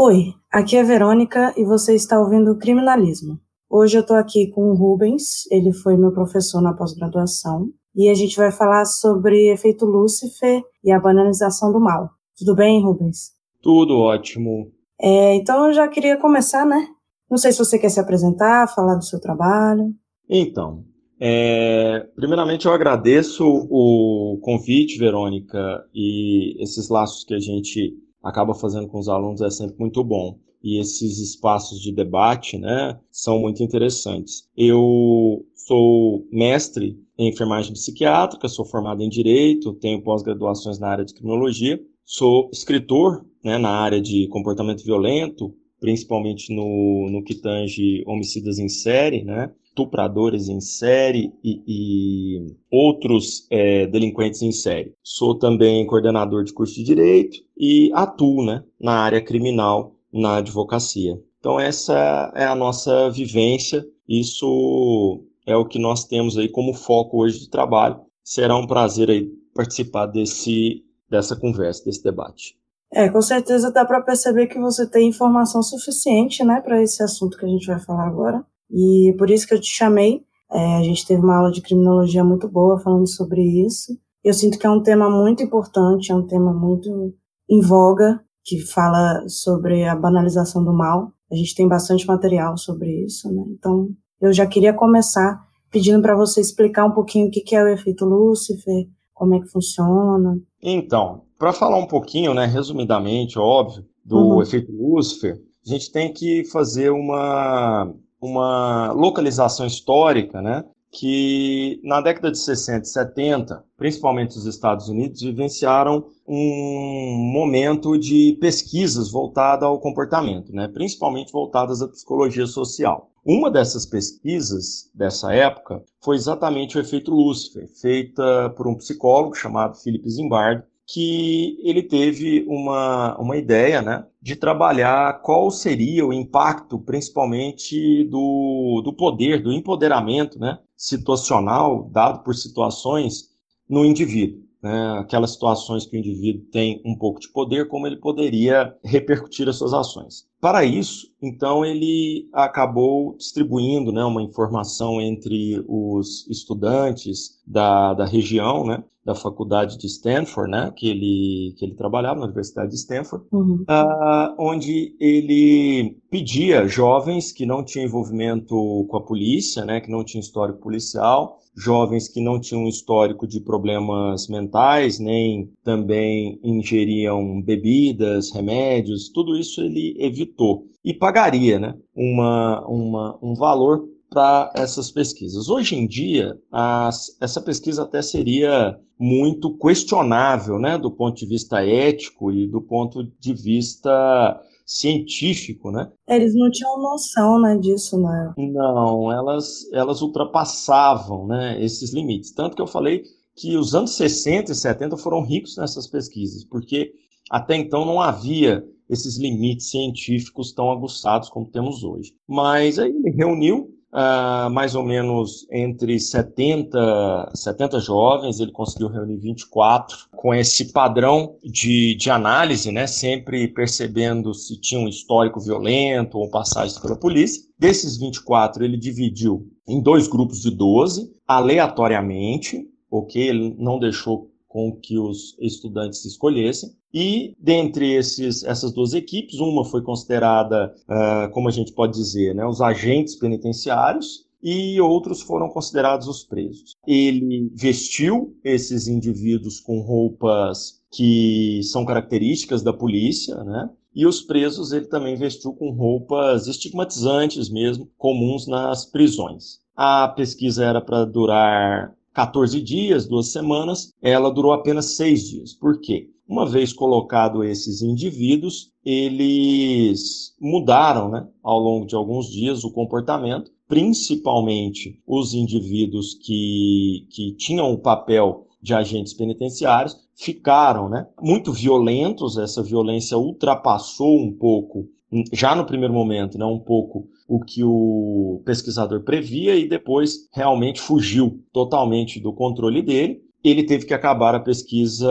Oi, aqui é Verônica e você está ouvindo Criminalismo. Hoje eu estou aqui com o Rubens, ele foi meu professor na pós-graduação, e a gente vai falar sobre efeito Lúcifer e a banalização do mal. Tudo bem, Rubens? Tudo ótimo. É, então eu já queria começar, né? Não sei se você quer se apresentar, falar do seu trabalho. Então, é, primeiramente eu agradeço o convite, Verônica, e esses laços que a gente acaba fazendo com os alunos é sempre muito bom. E esses espaços de debate, né, são muito interessantes. Eu sou mestre em enfermagem psiquiátrica, sou formado em direito, tenho pós-graduações na área de criminologia, sou escritor, né, na área de comportamento violento, principalmente no, no que tange homicidas em série, né, estupradores em série e, e outros é, delinquentes em série. Sou também coordenador de curso de direito e atuo né, na área criminal na advocacia. Então essa é a nossa vivência, isso é o que nós temos aí como foco hoje de trabalho. Será um prazer aí participar desse dessa conversa, desse debate. É, com certeza dá para perceber que você tem informação suficiente, né, para esse assunto que a gente vai falar agora. E por isso que eu te chamei. É, a gente teve uma aula de criminologia muito boa falando sobre isso. Eu sinto que é um tema muito importante, é um tema muito em voga, que fala sobre a banalização do mal. A gente tem bastante material sobre isso, né? Então, eu já queria começar pedindo para você explicar um pouquinho o que é o efeito Lúcifer, como é que funciona. Então, para falar um pouquinho, né, resumidamente, óbvio, do uhum. efeito Lúcifer, a gente tem que fazer uma uma localização histórica, né, que na década de 60 e 70, principalmente os Estados Unidos, vivenciaram um momento de pesquisas voltada ao comportamento, né, principalmente voltadas à psicologia social. Uma dessas pesquisas dessa época foi exatamente o efeito Lucifer, feita por um psicólogo chamado Philip Zimbardo, que ele teve uma, uma ideia né, de trabalhar qual seria o impacto, principalmente, do, do poder, do empoderamento né, situacional dado por situações no indivíduo. Né, aquelas situações que o indivíduo tem um pouco de poder, como ele poderia repercutir as suas ações. Para isso, então, ele acabou distribuindo né, uma informação entre os estudantes da, da região, né, da faculdade de Stanford, né, que ele, que ele trabalhava na Universidade de Stanford, uhum. uh, onde ele pedia jovens que não tinham envolvimento com a polícia, né, que não tinham histórico policial, jovens que não tinham histórico de problemas mentais, nem também ingeriam bebidas, remédios, tudo isso ele evitou. E pagaria né, uma, uma, um valor para essas pesquisas. Hoje em dia, as, essa pesquisa até seria muito questionável, né, do ponto de vista ético e do ponto de vista científico, né? Eles não tinham noção, né, disso, né? Não, elas, elas ultrapassavam, né, esses limites. Tanto que eu falei que os anos 60 e 70 foram ricos nessas pesquisas, porque até então não havia esses limites científicos tão aguçados como temos hoje. Mas aí ele reuniu uh, mais ou menos entre 70, 70 jovens, ele conseguiu reunir 24 com esse padrão de, de análise, né, sempre percebendo se tinha um histórico violento ou passagens pela polícia. Desses 24, ele dividiu em dois grupos de 12, aleatoriamente, ok? Ele não deixou com que os estudantes escolhessem. E dentre esses, essas duas equipes, uma foi considerada, uh, como a gente pode dizer, né, os agentes penitenciários, e outros foram considerados os presos. Ele vestiu esses indivíduos com roupas que são características da polícia, né? E os presos ele também vestiu com roupas estigmatizantes mesmo, comuns nas prisões. A pesquisa era para durar 14 dias, duas semanas, ela durou apenas seis dias. Por quê? Uma vez colocado esses indivíduos, eles mudaram né, ao longo de alguns dias o comportamento, principalmente os indivíduos que, que tinham o papel de agentes penitenciários ficaram né, muito violentos, essa violência ultrapassou um pouco, já no primeiro momento, né, um pouco o que o pesquisador previa e depois realmente fugiu totalmente do controle dele ele teve que acabar a pesquisa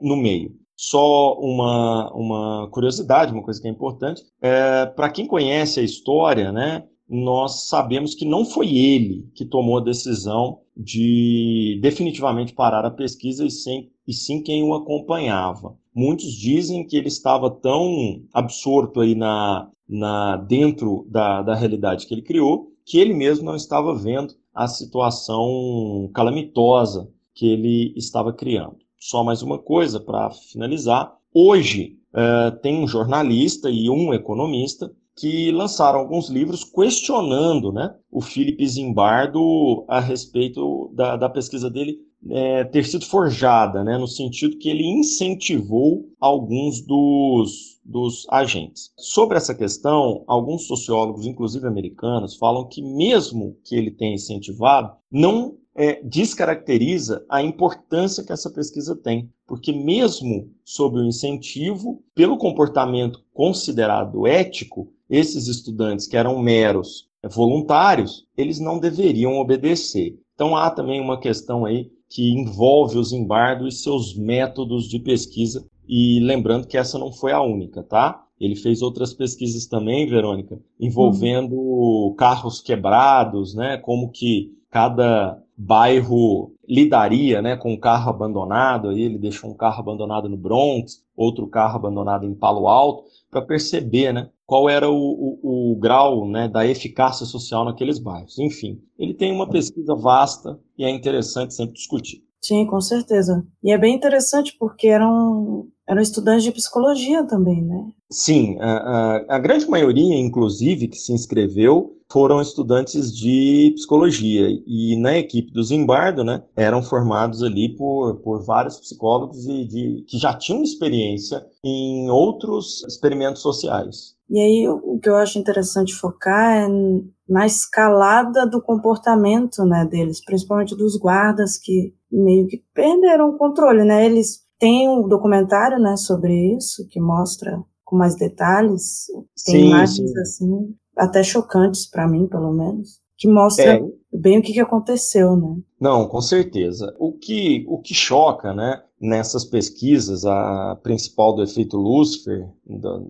no meio. Só uma, uma curiosidade, uma coisa que é importante, é, para quem conhece a história, né, nós sabemos que não foi ele que tomou a decisão de definitivamente parar a pesquisa e, sem, e sim quem o acompanhava. Muitos dizem que ele estava tão absorto aí na, na dentro da, da realidade que ele criou que ele mesmo não estava vendo a situação calamitosa que ele estava criando. Só mais uma coisa para finalizar. Hoje uh, tem um jornalista e um economista que lançaram alguns livros questionando né, o Felipe Zimbardo a respeito da, da pesquisa dele é, ter sido forjada, né, no sentido que ele incentivou alguns dos, dos agentes. Sobre essa questão, alguns sociólogos, inclusive americanos, falam que mesmo que ele tenha incentivado, não é, descaracteriza a importância que essa pesquisa tem, porque mesmo sob o incentivo, pelo comportamento considerado ético, esses estudantes que eram meros voluntários, eles não deveriam obedecer. Então há também uma questão aí que envolve o Zimbardo e seus métodos de pesquisa. E lembrando que essa não foi a única, tá? Ele fez outras pesquisas também, Verônica, envolvendo uhum. carros quebrados, né? Como que cada bairro lidaria, né, com um carro abandonado. Aí ele deixou um carro abandonado no Bronx, outro carro abandonado em Palo Alto, para perceber, né, qual era o, o, o grau né, da eficácia social naqueles bairros. Enfim, ele tem uma pesquisa vasta e é interessante sempre discutir. Sim, com certeza. E é bem interessante porque eram, eram estudantes de psicologia também, né? Sim, a, a, a grande maioria, inclusive, que se inscreveu foram estudantes de psicologia e na equipe do Zimbardo, né, eram formados ali por, por vários psicólogos e de, que já tinham experiência em outros experimentos sociais. E aí o que eu acho interessante focar é na escalada do comportamento, né, deles, principalmente dos guardas que meio que perderam o controle, né? Eles têm um documentário, né, sobre isso que mostra com mais detalhes, tem sim, imagens sim. assim até chocantes para mim, pelo menos, que mostra é. bem o que, que aconteceu, né? Não, com certeza. O que, o que choca, né, nessas pesquisas, a principal do efeito Lucifer,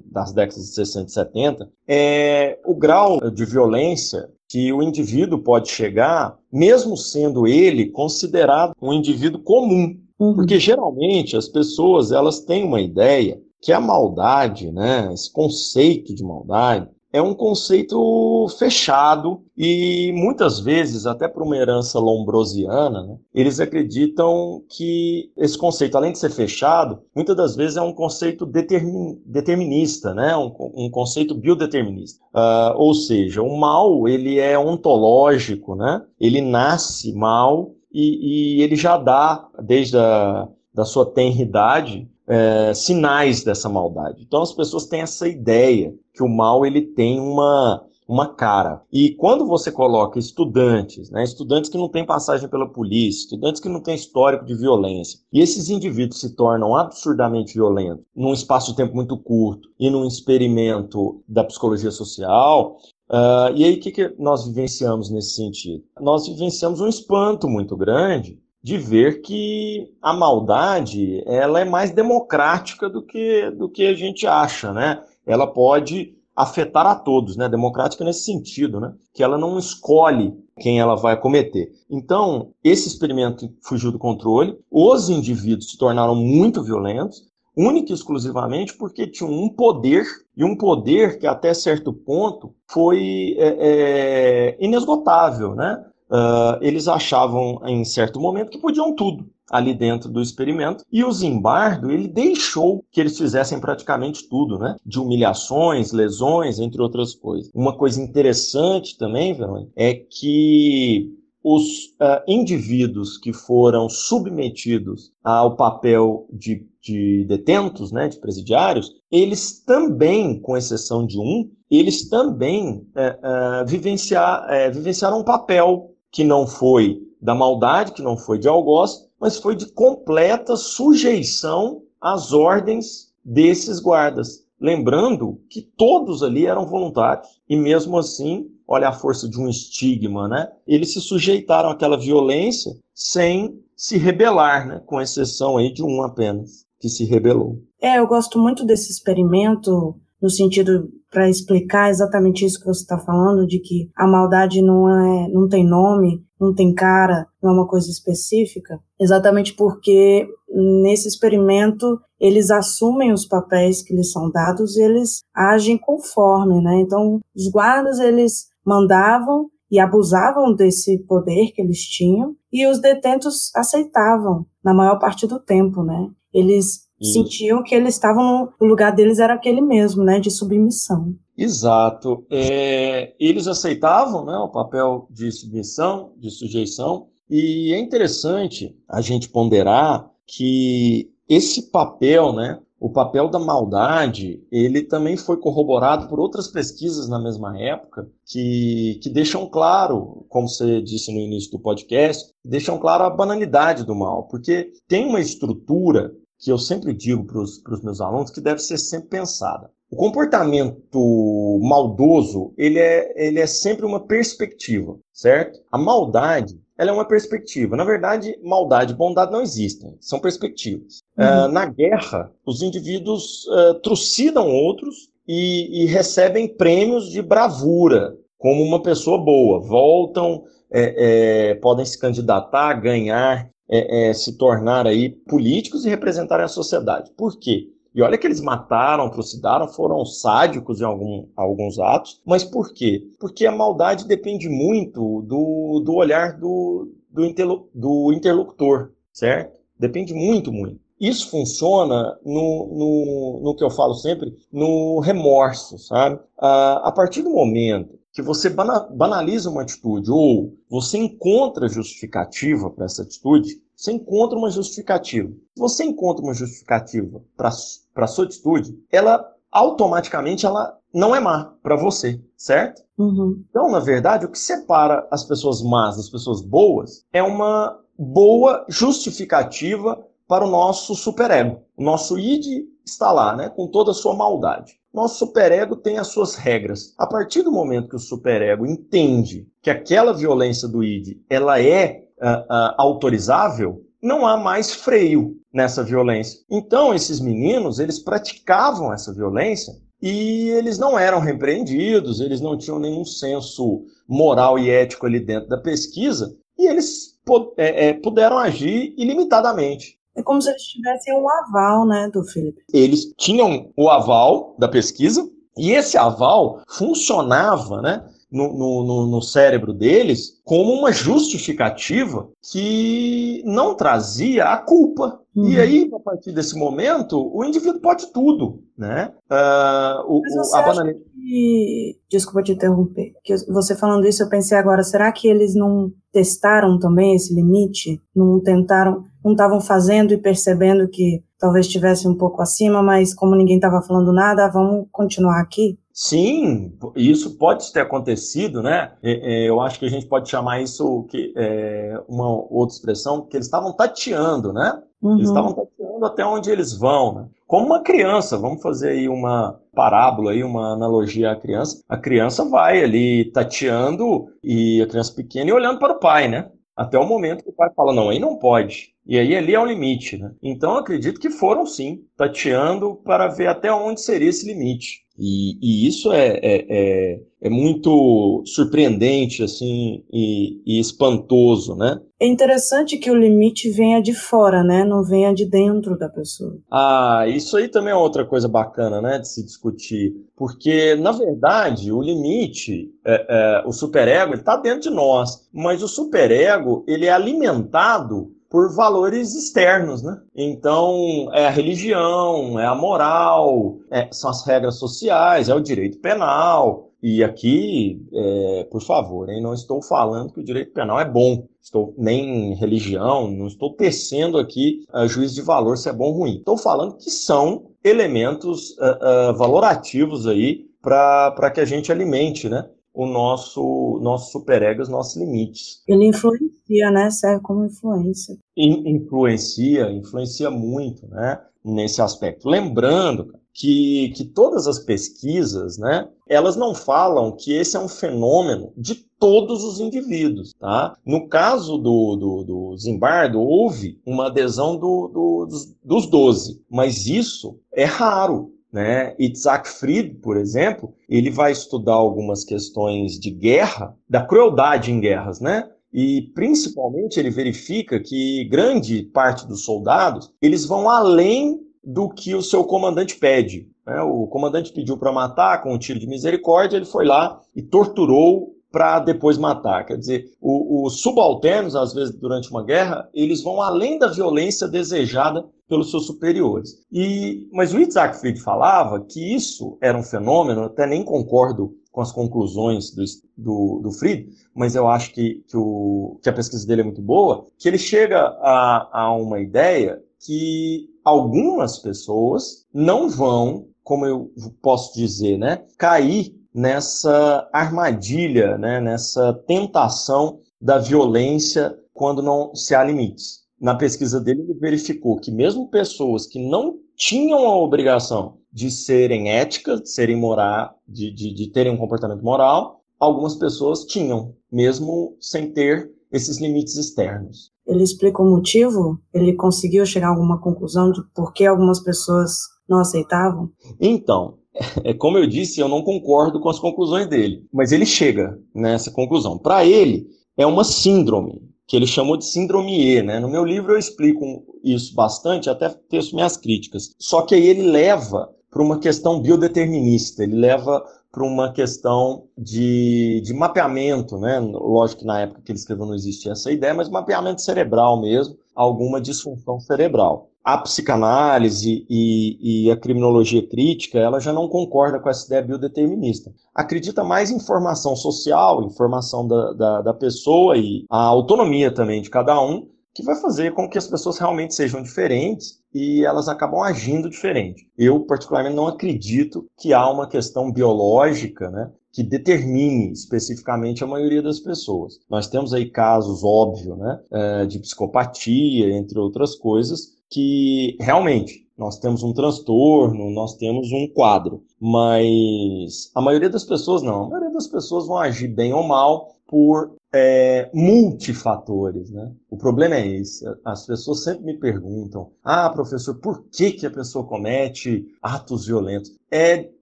das décadas de 60 e 70, é o grau de violência que o indivíduo pode chegar, mesmo sendo ele considerado um indivíduo comum. Uhum. Porque geralmente as pessoas elas têm uma ideia que a maldade, né, esse conceito de maldade, é um conceito fechado e muitas vezes, até por uma herança lombrosiana, né, eles acreditam que esse conceito, além de ser fechado, muitas das vezes é um conceito determin, determinista, né, um, um conceito biodeterminista. Uh, ou seja, o mal ele é ontológico, né, ele nasce mal e, e ele já dá, desde a da sua tenridade, é, sinais dessa maldade. Então as pessoas têm essa ideia que o mal ele tem uma uma cara. E quando você coloca estudantes, né, estudantes que não têm passagem pela polícia, estudantes que não têm histórico de violência, e esses indivíduos se tornam absurdamente violentos num espaço de tempo muito curto e num experimento da psicologia social, uh, e aí o que, que nós vivenciamos nesse sentido? Nós vivenciamos um espanto muito grande de ver que a maldade ela é mais democrática do que, do que a gente acha, né? Ela pode afetar a todos, né? Democrática nesse sentido, né? Que ela não escolhe quem ela vai cometer. Então, esse experimento fugiu do controle, os indivíduos se tornaram muito violentos, única e exclusivamente porque tinham um poder, e um poder que até certo ponto foi é, é, inesgotável, né? uh, eles achavam em certo momento que podiam tudo ali dentro do experimento. E o Zimbardo, ele deixou que eles fizessem praticamente tudo, né? De humilhações, lesões, entre outras coisas. Uma coisa interessante também, Verônica, é que os uh, indivíduos que foram submetidos ao papel de, de detentos, né, de presidiários, eles também, com exceção de um, eles também uh, uh, vivenciar, vivenciaram um papel que não foi da maldade, que não foi de algoz, mas foi de completa sujeição às ordens desses guardas. Lembrando que todos ali eram voluntários. E mesmo assim, olha a força de um estigma, né? Eles se sujeitaram àquela violência sem se rebelar, né? Com exceção aí de um apenas. Que se rebelou. É, eu gosto muito desse experimento no sentido para explicar exatamente isso que você está falando, de que a maldade não é, não tem nome, não tem cara, não é uma coisa específica, exatamente porque nesse experimento eles assumem os papéis que lhes são dados e eles agem conforme, né? Então, os guardas eles mandavam e abusavam desse poder que eles tinham e os detentos aceitavam na maior parte do tempo, né? Eles isso. sentiam que eles estavam no lugar deles era aquele mesmo, né, de submissão. Exato. É, eles aceitavam, né, o papel de submissão, de sujeição, e é interessante a gente ponderar que esse papel, né, o papel da maldade, ele também foi corroborado por outras pesquisas na mesma época, que, que deixam claro, como você disse no início do podcast, deixam claro a banalidade do mal, porque tem uma estrutura que eu sempre digo para os meus alunos que deve ser sempre pensada. O comportamento maldoso, ele é, ele é sempre uma perspectiva, certo? A maldade, ela é uma perspectiva. Na verdade, maldade e bondade não existem, são perspectivas. Uhum. Uh, na guerra, os indivíduos uh, trucidam outros e, e, recebem prêmios de bravura, como uma pessoa boa. Voltam, é, é, podem se candidatar, ganhar é, é, se tornar aí políticos e representarem a sociedade. Por quê? E olha que eles mataram, trucidaram, foram sádicos em algum, alguns atos, mas por quê? Porque a maldade depende muito do, do olhar do, do, do interlocutor, certo? Depende muito, muito. Isso funciona no, no, no que eu falo sempre, no remorso, sabe? Ah, a partir do momento que você banaliza uma atitude ou você encontra justificativa para essa atitude, você encontra uma justificativa. Se você encontra uma justificativa para a sua atitude, ela automaticamente ela não é má para você, certo? Uhum. Então, na verdade, o que separa as pessoas más das pessoas boas é uma boa justificativa para o nosso superego. O nosso id está lá, né, com toda a sua maldade. Nosso superego tem as suas regras. A partir do momento que o superego entende que aquela violência do id ela é uh, uh, autorizável, não há mais freio nessa violência. Então esses meninos eles praticavam essa violência e eles não eram repreendidos, eles não tinham nenhum senso moral e ético ali dentro da pesquisa e eles é, é, puderam agir ilimitadamente. É como se eles tivessem um aval, né, do Felipe. Eles tinham o aval da pesquisa, e esse aval funcionava, né, no, no, no, cérebro deles como uma justificativa que não trazia a culpa. Uhum. E aí, a partir desse momento, o indivíduo pode tudo, né? Uh, o, Mas você a que... Desculpa te interromper. Que você falando isso, eu pensei agora, será que eles não testaram também esse limite? Não tentaram, não estavam fazendo e percebendo que talvez estivesse um pouco acima, mas como ninguém estava falando nada, vamos continuar aqui? Sim, isso pode ter acontecido, né? Eu acho que a gente pode chamar isso que é uma outra expressão, que eles estavam tateando, né? Uhum. Eles estavam tateando até onde eles vão, né? Como uma criança, vamos fazer aí uma parábola aí, uma analogia à criança. A criança vai ali tateando e a criança pequena e olhando para o pai, né? Até o momento que o pai fala, não, aí não pode. E aí ali é o limite, né? Então acredito que foram sim, tateando para ver até onde seria esse limite. E, e isso é, é, é, é, muito surpreendente, assim, e, e, espantoso, né? É interessante que o limite venha de fora, né? Não venha de dentro da pessoa. Ah, isso aí também é outra coisa bacana, né? De se discutir. Porque, na verdade, o limite, é, é, o superego, ele está dentro de nós. Mas o superego, ele é alimentado por valores externos, né? Então, é a religião, é a moral, é, são as regras sociais, é o direito penal. E aqui, é, por favor, hein, não estou falando que o direito penal é bom, estou nem religião, não estou tecendo aqui a juízo de valor se é bom ou ruim. Estou falando que são elementos uh, uh, valorativos aí para que a gente alimente, né? o nosso nosso superego, os nossos limites. Ele influencia, né? Serve como influência. In, influencia, influencia muito, né? nesse aspecto. Lembrando que, que todas as pesquisas, né, elas não falam que esse é um fenômeno de todos os indivíduos, tá? No caso do, do, do Zimbardo, houve uma adesão do, do, dos, dos 12, mas isso é raro, né? Isaac Fried, por exemplo, ele vai estudar algumas questões de guerra, da crueldade em guerras, né? E principalmente ele verifica que grande parte dos soldados eles vão além do que o seu comandante pede. Né? O comandante pediu para matar com um tiro de misericórdia, ele foi lá e torturou para depois matar. Quer dizer, os subalternos, às vezes, durante uma guerra, eles vão além da violência desejada pelos seus superiores. E, mas o Isaac Fried falava que isso era um fenômeno, até nem concordo com as conclusões do, do, do Fried, mas eu acho que, que, o, que a pesquisa dele é muito boa, que ele chega a, a uma ideia que algumas pessoas não vão, como eu posso dizer, né, cair nessa armadilha, né, nessa tentação da violência quando não se há limites. Na pesquisa dele, ele verificou que mesmo pessoas que não tinham a obrigação de serem éticas, de serem moral, de, de, de terem um comportamento moral, algumas pessoas tinham, mesmo sem ter esses limites externos. Ele explica o motivo? Ele conseguiu chegar a alguma conclusão de por que algumas pessoas não aceitavam? Então, é como eu disse, eu não concordo com as conclusões dele, mas ele chega nessa conclusão. Para ele, é uma síndrome, que ele chamou de síndrome E, né? No meu livro eu explico isso bastante, até teço minhas críticas. Só que aí ele leva para uma questão biodeterminista, ele leva para uma questão de, de mapeamento, né? Lógico que na época que ele escreveu não existia essa ideia, mas mapeamento cerebral mesmo, alguma disfunção cerebral. A psicanálise e, e, a criminologia crítica, ela já não concorda com essa ideia biodeterminista. Acredita mais em formação social, em formação da, da, da pessoa e a autonomia também de cada um, que vai fazer com que as pessoas realmente sejam diferentes e elas acabam agindo diferente. Eu, particularmente, não acredito que há uma questão biológica, né, que determine especificamente a maioria das pessoas. Nós temos aí casos, óbvio, né, é, de psicopatia, entre outras coisas, que realmente nós temos um transtorno, nós temos um quadro, mas a maioria das pessoas não. A maioria das pessoas vão agir bem ou mal por é, multifatores, né? O problema é esse. As pessoas sempre me perguntam: ah, professor, por que, que a pessoa comete atos violentos? É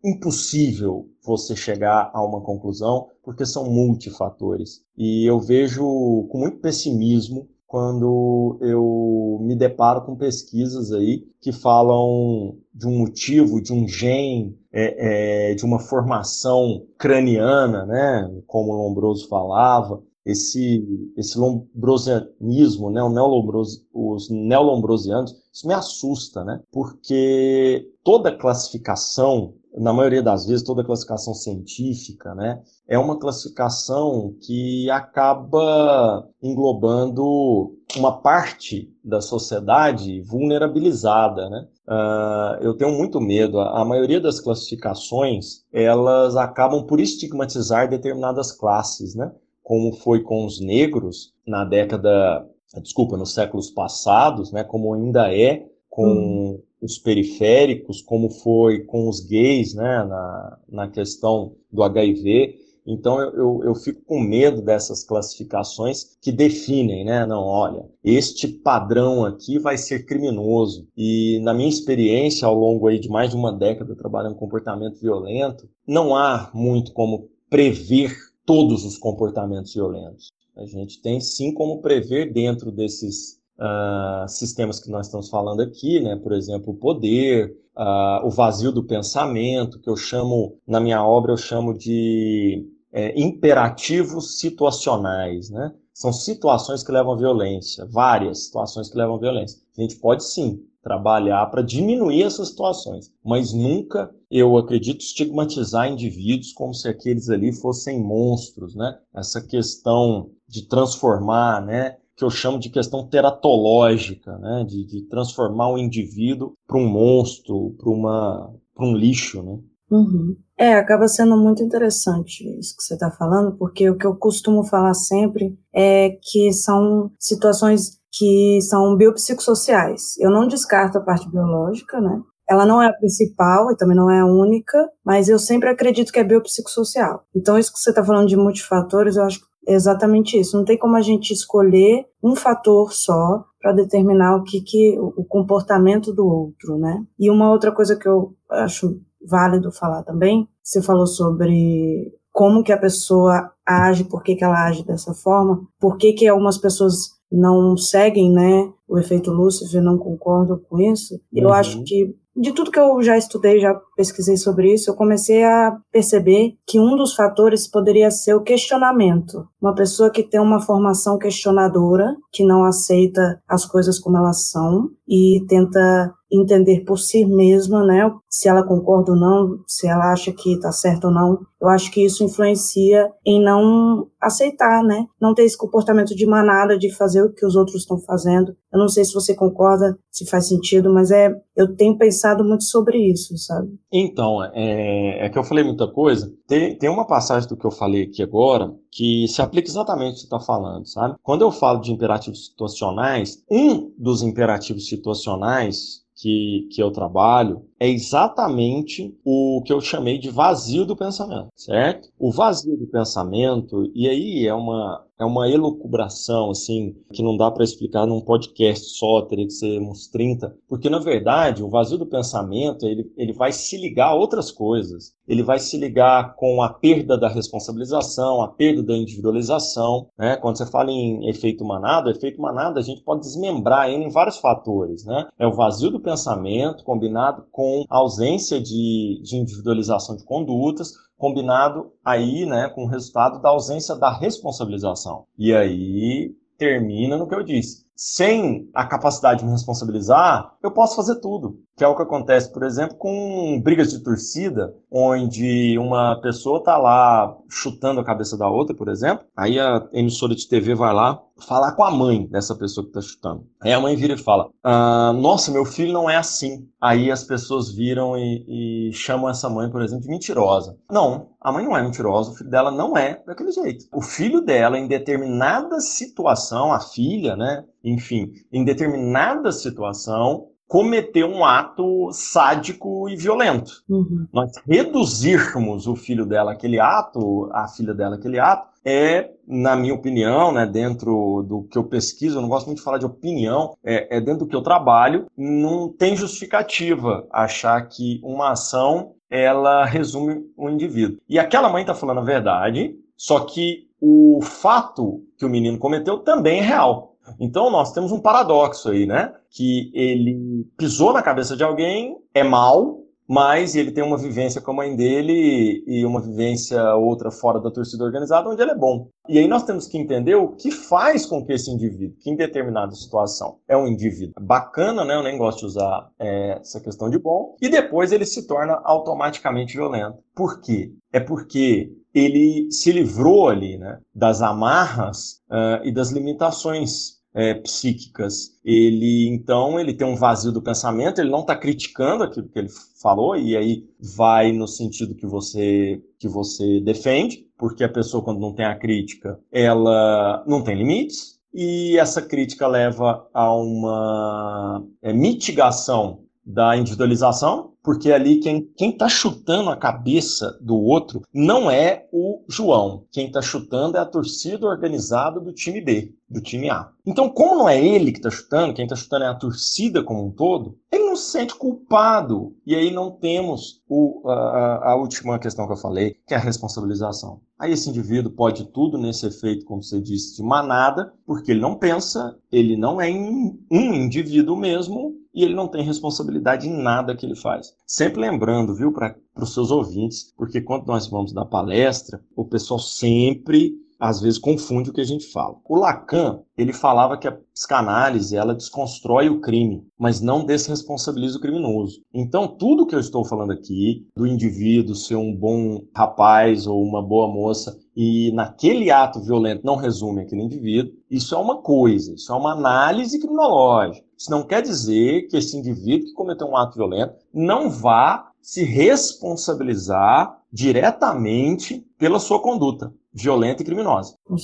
impossível você chegar a uma conclusão, porque são multifatores. E eu vejo com muito pessimismo quando eu me deparo com pesquisas aí que falam de um motivo, de um gene, é, é, de uma formação craniana, né, como o Lombroso falava, esse, esse lombrosianismo, né, neolombros, os neolombrosianos, isso me assusta, né, porque toda classificação, na maioria das vezes, toda classificação científica, né, é uma classificação que acaba englobando uma parte da sociedade vulnerabilizada, né? Uh, eu tenho muito medo. A, maioria das classificações elas acabam por estigmatizar determinadas classes, né? como foi com os negros na década, desculpa, nos séculos passados, né, como ainda é com uhum. Os periféricos, como foi com os gays, né, na, na questão do HIV. Então eu, eu, eu, fico com medo dessas classificações que definem, né? Não, olha, este padrão aqui vai ser criminoso. E na minha experiência, ao longo aí de mais de uma década trabalhando com comportamento violento, não há muito como prever todos os comportamentos violentos. A gente tem sim como prever dentro desses uh, sistemas que nós estamos falando aqui, né? por exemplo, o poder, uh, o vazio do pensamento, que eu chamo, na minha obra, eu chamo de é, imperativos situacionais. Né? São situações que levam à violência, várias situações que levam à violência. A gente pode sim trabalhar para diminuir essas situações, mas nunca, eu acredito, estigmatizar indivíduos como se aqueles ali fossem monstros, né? Essa questão de transformar, né? Que eu chamo de questão teratológica, né? De, de transformar o indivíduo para um monstro, para um lixo, né? Uhum. É, acaba sendo muito interessante isso que você está falando, porque o que eu costumo falar sempre é que são situações que são biopsicossociais. Eu não descarto a parte biológica, né? Ela não é a principal e também não é a única, mas eu sempre acredito que é biopsicossocial. Então, isso que você está falando de multifatores, eu acho que é exatamente isso. Não tem como a gente escolher um fator só para determinar o que, que o comportamento do outro, né? E uma outra coisa que eu acho válido falar também, você falou sobre como que a pessoa age, por que, que ela age dessa forma, por que, que algumas pessoas não seguem, né, o efeito Lúcifer, não concordam com isso. Uhum. Eu acho que de tudo que eu já estudei, já pesquisei sobre isso, eu comecei a perceber que um dos fatores poderia ser o questionamento. Uma pessoa que tem uma formação questionadora, que não aceita as coisas como elas são e tenta entender por si mesma, né, se ela concorda ou não, se ela acha que está certo ou não. Eu acho que isso influencia em não aceitar, né, não ter esse comportamento de manada, de fazer o que os outros estão fazendo. Eu não sei se você concorda, se faz sentido, mas é, eu tenho pensado muito sobre isso, sabe? Então, é, é que eu falei muita coisa. Tem, tem uma passagem do que eu falei aqui agora que se aplica exatamente o que você está falando, sabe? Quando eu falo de imperativos situacionais, um dos imperativos situacionais que, que eu trabalho é exatamente o que eu chamei de vazio do pensamento, certo? O vazio do pensamento, e aí é uma, é uma elucubração, assim, que não dá para explicar num podcast só, teria que ser uns 30, porque na verdade o vazio do pensamento, ele, ele vai se ligar a outras coisas. Ele vai se ligar com a perda da responsabilização, a perda da individualização, né? Quando você fala em efeito manada, efeito manada a gente pode desmembrar ele em vários fatores, né? É o vazio do pensamento combinado com com ausência de, de individualização de condutas, combinado aí né, com o resultado da ausência da responsabilização. E aí termina no que eu disse. Sem a capacidade de me responsabilizar, eu posso fazer tudo que é o que acontece, por exemplo, com brigas de torcida, onde uma pessoa tá lá chutando a cabeça da outra, por exemplo, aí a emissora de TV vai lá falar com a mãe dessa pessoa que tá chutando. Aí a mãe vira e fala: ah, Nossa, meu filho não é assim. Aí as pessoas viram e, e chamam essa mãe, por exemplo, de mentirosa. Não, a mãe não é mentirosa, o filho dela não é daquele jeito. O filho dela, em determinada situação, a filha, né? Enfim, em determinada situação, cometer um ato sádico e violento. Uhum. Nós reduzirmos o filho dela aquele ato, a filha dela aquele ato, é, na minha opinião, né, dentro do que eu pesquiso, eu não gosto muito de falar de opinião, é, é dentro do que eu trabalho, não tem justificativa achar que uma ação ela resume um indivíduo. E aquela mãe está falando a verdade, só que o fato que o menino cometeu também é real. Então nós temos um paradoxo aí, né? Que ele pisou na cabeça de alguém, é mal, mas ele tem uma vivência com a mãe dele e uma vivência outra fora da torcida organizada, onde ele é bom. E aí nós temos que entender o que faz com que esse indivíduo, que em determinada situação é um indivíduo bacana, né? Eu nem gosto de usar é, essa questão de bom, e depois ele se torna automaticamente violento. Por quê? É porque ele se livrou ali, né, das amarras uh, e das limitações é, psíquicas. Ele, então, ele tem um vazio do pensamento, ele não está criticando aquilo que ele falou, e aí vai no sentido que você, que você defende, porque a pessoa, quando não tem a crítica, ela não tem limites, e essa crítica leva a uma é, mitigação da individualização, porque ali quem está chutando a cabeça do outro não é o João. Quem está chutando é a torcida organizada do time B, do time A. Então, como não é ele que está chutando, quem está chutando é a torcida como um todo, ele não se sente culpado. E aí não temos o, a, a última questão que eu falei, que é a responsabilização. Aí esse indivíduo pode tudo nesse efeito, como você disse, de manada, porque ele não pensa, ele não é um indivíduo mesmo e ele não tem responsabilidade em nada que ele faz. Sempre lembrando, viu, para os seus ouvintes, porque quando nós vamos dar palestra, o pessoal sempre às vezes confunde o que a gente fala. O Lacan, ele falava que a psicanálise, ela desconstrói o crime, mas não desresponsabiliza o criminoso. Então, tudo que eu estou falando aqui, do indivíduo ser um bom rapaz ou uma boa moça, e naquele ato violento não resume aquele indivíduo, isso é uma coisa, isso é uma análise criminológica. Isso não quer dizer que esse indivíduo que cometeu um ato violento não vá se responsabilizar diretamente pela sua conduta violenta e criminosa. O,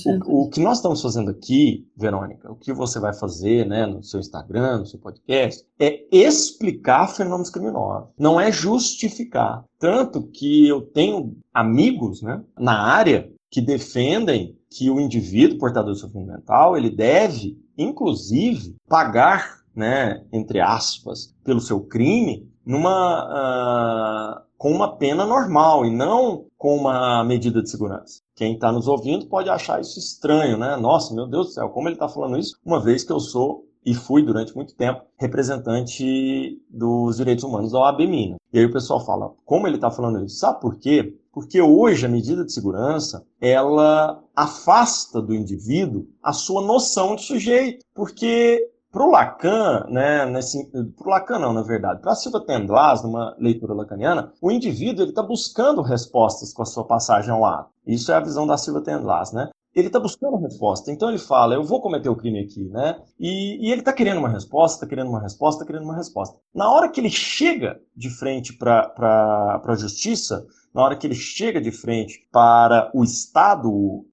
o, que nós estamos fazendo aqui, Verônica, o que você vai fazer né, no seu Instagram, no seu podcast, é explicar fenômenos criminosos, não é justificar. Tanto que eu tenho amigos né, na área que defendem que o indivíduo portador de sofrimento mental ele deve, inclusive, pagar, né, entre aspas, pelo seu crime numa uh, com uma pena normal e não com uma medida de segurança. Quem está nos ouvindo pode achar isso estranho, né? Nossa, meu Deus do céu, como ele está falando isso? Uma vez que eu sou e fui durante muito tempo representante dos direitos humanos da OAB Minas. E aí o pessoal fala, como ele está falando isso? Sabe por quê? Porque hoje a medida de segurança, ela afasta do indivíduo a sua noção de sujeito. Porque para o Lacan, né, nesse, pro Lacan não, na verdade, para Silva Tendlas, numa leitura lacaniana, o indivíduo está buscando respostas com a sua passagem ao ato. Isso é a visão da Silva Tendlas, né? Ele está buscando resposta. Então ele fala, eu vou cometer o crime aqui, né? E, e ele está querendo uma resposta, está querendo uma resposta, está querendo uma resposta. Na hora que ele chega de frente para a justiça, na hora que ele chega de frente para o Estado,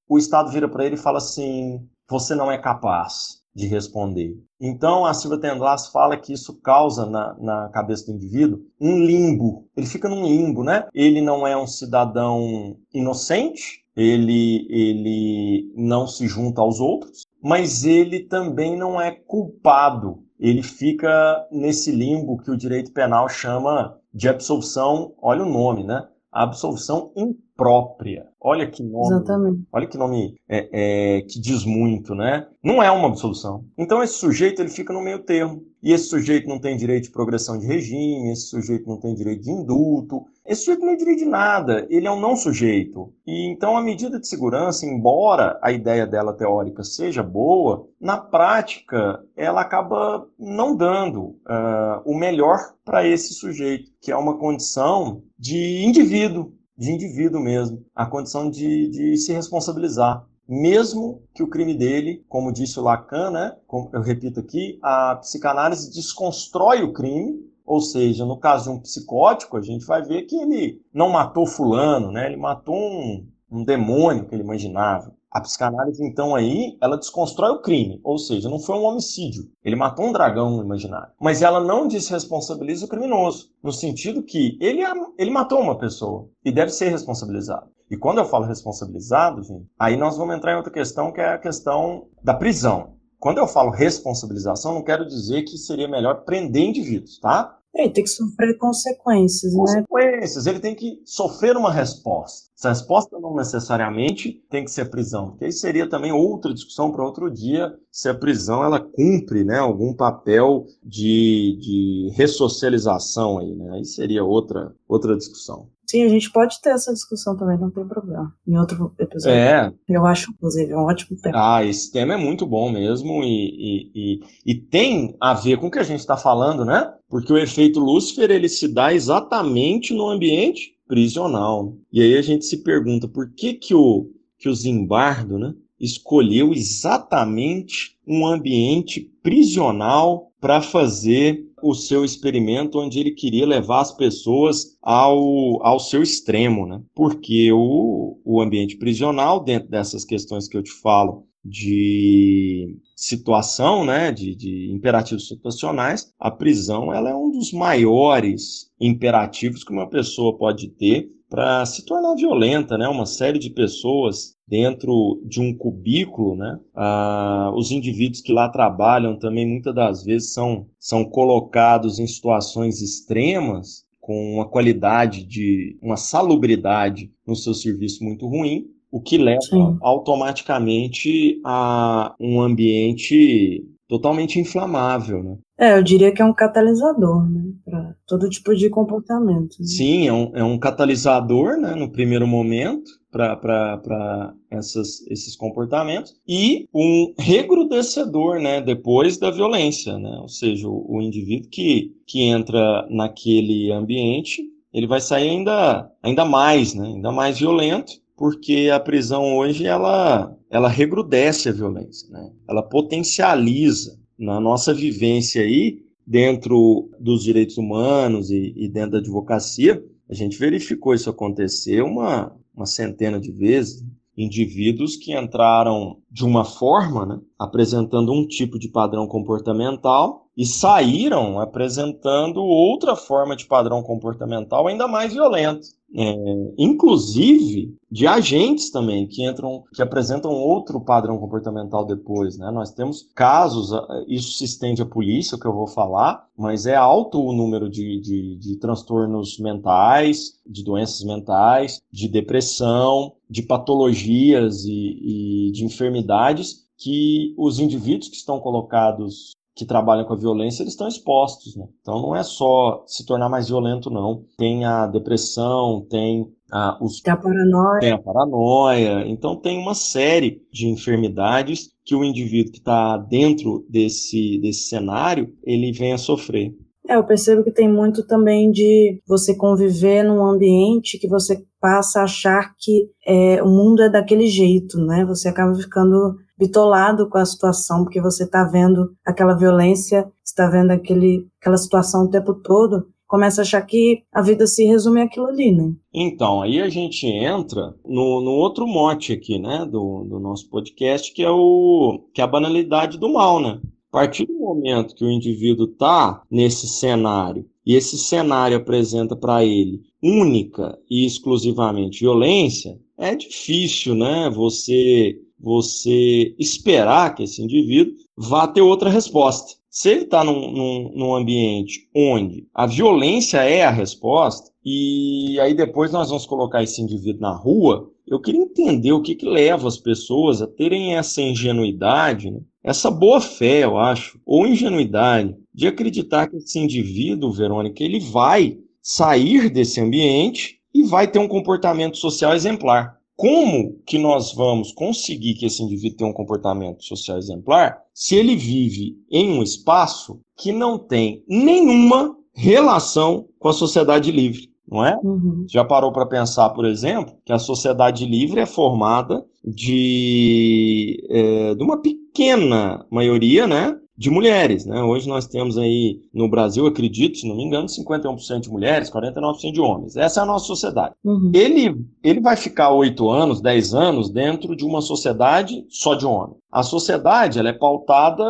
o Estado vira para ele e fala assim: você não é capaz de responder. Então, a Silvia Tendlas fala que isso causa na, na cabeça do indivíduo um limbo. Ele fica num limbo, né? Ele não é um cidadão inocente, ele, ele não se junta aos outros, mas ele também não é culpado. Ele fica nesse limbo que o direito penal chama de absolução, olha o nome, né? Absolução imprópria. Olha que nome. Exatamente. Olha que nome é, é, que diz muito, né? Não é uma absolução. Então esse sujeito ele fica no meio termo. E esse sujeito não tem direito de progressão de regime, esse sujeito não tem direito de indulto, esse sujeito não tem direito de nada, ele é um não sujeito. E então a medida de segurança, embora a ideia dela teórica seja boa, na prática ela acaba não dando uh, o melhor para esse sujeito, que é uma condição de indivíduo, de indivíduo mesmo, a condição de, de se responsabilizar. Mesmo que o crime dele, como disse o Lacan, né, eu repito aqui, a psicanálise desconstrói o crime, ou seja, no caso de um psicótico, a gente vai ver que ele não matou fulano, né, ele matou um, um demônio que ele imaginava. A psicanálise, então, aí, ela desconstrói o crime, ou seja, não foi um homicídio. Ele matou um dragão imaginário. Mas ela não desresponsabiliza o criminoso, no sentido que ele, ele matou uma pessoa e deve ser responsabilizado. E quando eu falo responsabilizado, gente, aí nós vamos entrar em outra questão, que é a questão da prisão. Quando eu falo responsabilização, não quero dizer que seria melhor prender indivíduos, tá? Ele tem que sofrer consequências, né? Consequências, ele tem que sofrer uma resposta. Essa resposta não necessariamente tem que ser prisão, porque aí seria também outra discussão para outro dia, se a prisão ela cumpre né, algum papel de, de ressocialização aí, né? Aí seria outra, outra discussão. Sim, a gente pode ter essa discussão também, não tem problema. Em outro episódio. É. Eu acho, inclusive, um ótimo tema. Ah, esse tema é muito bom mesmo e, e, e, e tem a ver com o que a gente está falando, né? Porque o efeito Lúcifer, ele se dá exatamente no ambiente prisional. E aí a gente se pergunta por que que o, que o Zimbardo, né? Escolheu exatamente um ambiente prisional para fazer o seu experimento onde ele queria levar as pessoas ao, ao seu extremo, né? Porque o, o ambiente prisional, dentro dessas questões que eu te falo, de situação, né, de, de, imperativos situacionais, a prisão ela é um dos maiores imperativos que uma pessoa pode ter para se tornar violenta, né? Uma série de pessoas dentro de um cubículo, né? Ah, os indivíduos que lá trabalham também muitas das vezes são, são colocados em situações extremas com uma qualidade de uma salubridade no seu serviço muito ruim, o que leva Sim. automaticamente a um ambiente totalmente inflamável, né? É, eu diria que é um catalisador, né? Para todo tipo de comportamento. Né? Sim, é um, é um catalisador, né? No primeiro momento, para esses comportamentos, e um regrudecedor, né? Depois da violência, né? Ou seja, o, o indivíduo que, que entra naquele ambiente, ele vai sair ainda, ainda mais, né? Ainda mais violento, porque a prisão hoje, ela, ela regrudece a violência, né? Ela potencializa na nossa vivência aí, dentro dos direitos humanos e, e dentro da advocacia, a gente verificou isso acontecer uma, uma centena de vezes. Indivíduos que entraram de uma forma, né, apresentando um tipo de padrão comportamental, e saíram apresentando outra forma de padrão comportamental ainda mais violento é, inclusive de agentes também que entram, que apresentam outro padrão comportamental depois, né? Nós temos casos, isso se estende à polícia, que eu vou falar, mas é alto o número de, de, de transtornos mentais, de doenças mentais, de depressão, de patologias e, e de enfermidades que os indivíduos que estão colocados que trabalham com a violência, eles estão expostos, né? Então não é só se tornar mais violento, não. Tem a depressão, tem a, os... tem a paranoia. Tem a paranoia. Então tem uma série de enfermidades que o indivíduo que está dentro desse, desse cenário, ele vem a sofrer. É, eu percebo que tem muito também de você conviver num ambiente que você passa a achar que é, o mundo é daquele jeito, né? Você acaba ficando bitolado com a situação, porque você está vendo aquela violência, está vendo aquele, aquela situação o tempo todo, começa a achar que a vida se resume àquilo ali, né? Então, aí a gente entra no, no outro mote aqui, né, do, do nosso podcast, que é, o, que é a banalidade do mal, né? A partir do momento que o indivíduo está nesse cenário e esse cenário apresenta para ele única e exclusivamente violência, é difícil, né? Você você esperar que esse indivíduo vá ter outra resposta. Se ele está num, num, num, ambiente onde a violência é a resposta, e aí depois nós vamos colocar esse indivíduo na rua, eu queria entender o que, que leva as pessoas a terem essa ingenuidade, né? essa boa fé, eu acho, ou ingenuidade, de acreditar que esse indivíduo, Verônica, ele vai sair desse ambiente e vai ter um comportamento social exemplar. Como que nós vamos conseguir que esse indivíduo tenha um comportamento social exemplar se ele vive em um espaço que não tem nenhuma relação com a sociedade livre? Não é? Uhum. Já parou para pensar, por exemplo, que a sociedade livre é formada de, é, de uma pequena maioria, né, de mulheres. Né? Hoje nós temos aí no Brasil, acredito, se não me engano, 51% de mulheres, 49% de homens. Essa é a nossa sociedade. Uhum. Ele, ele vai ficar 8 anos, 10 anos dentro de uma sociedade só de homens. A sociedade ela é pautada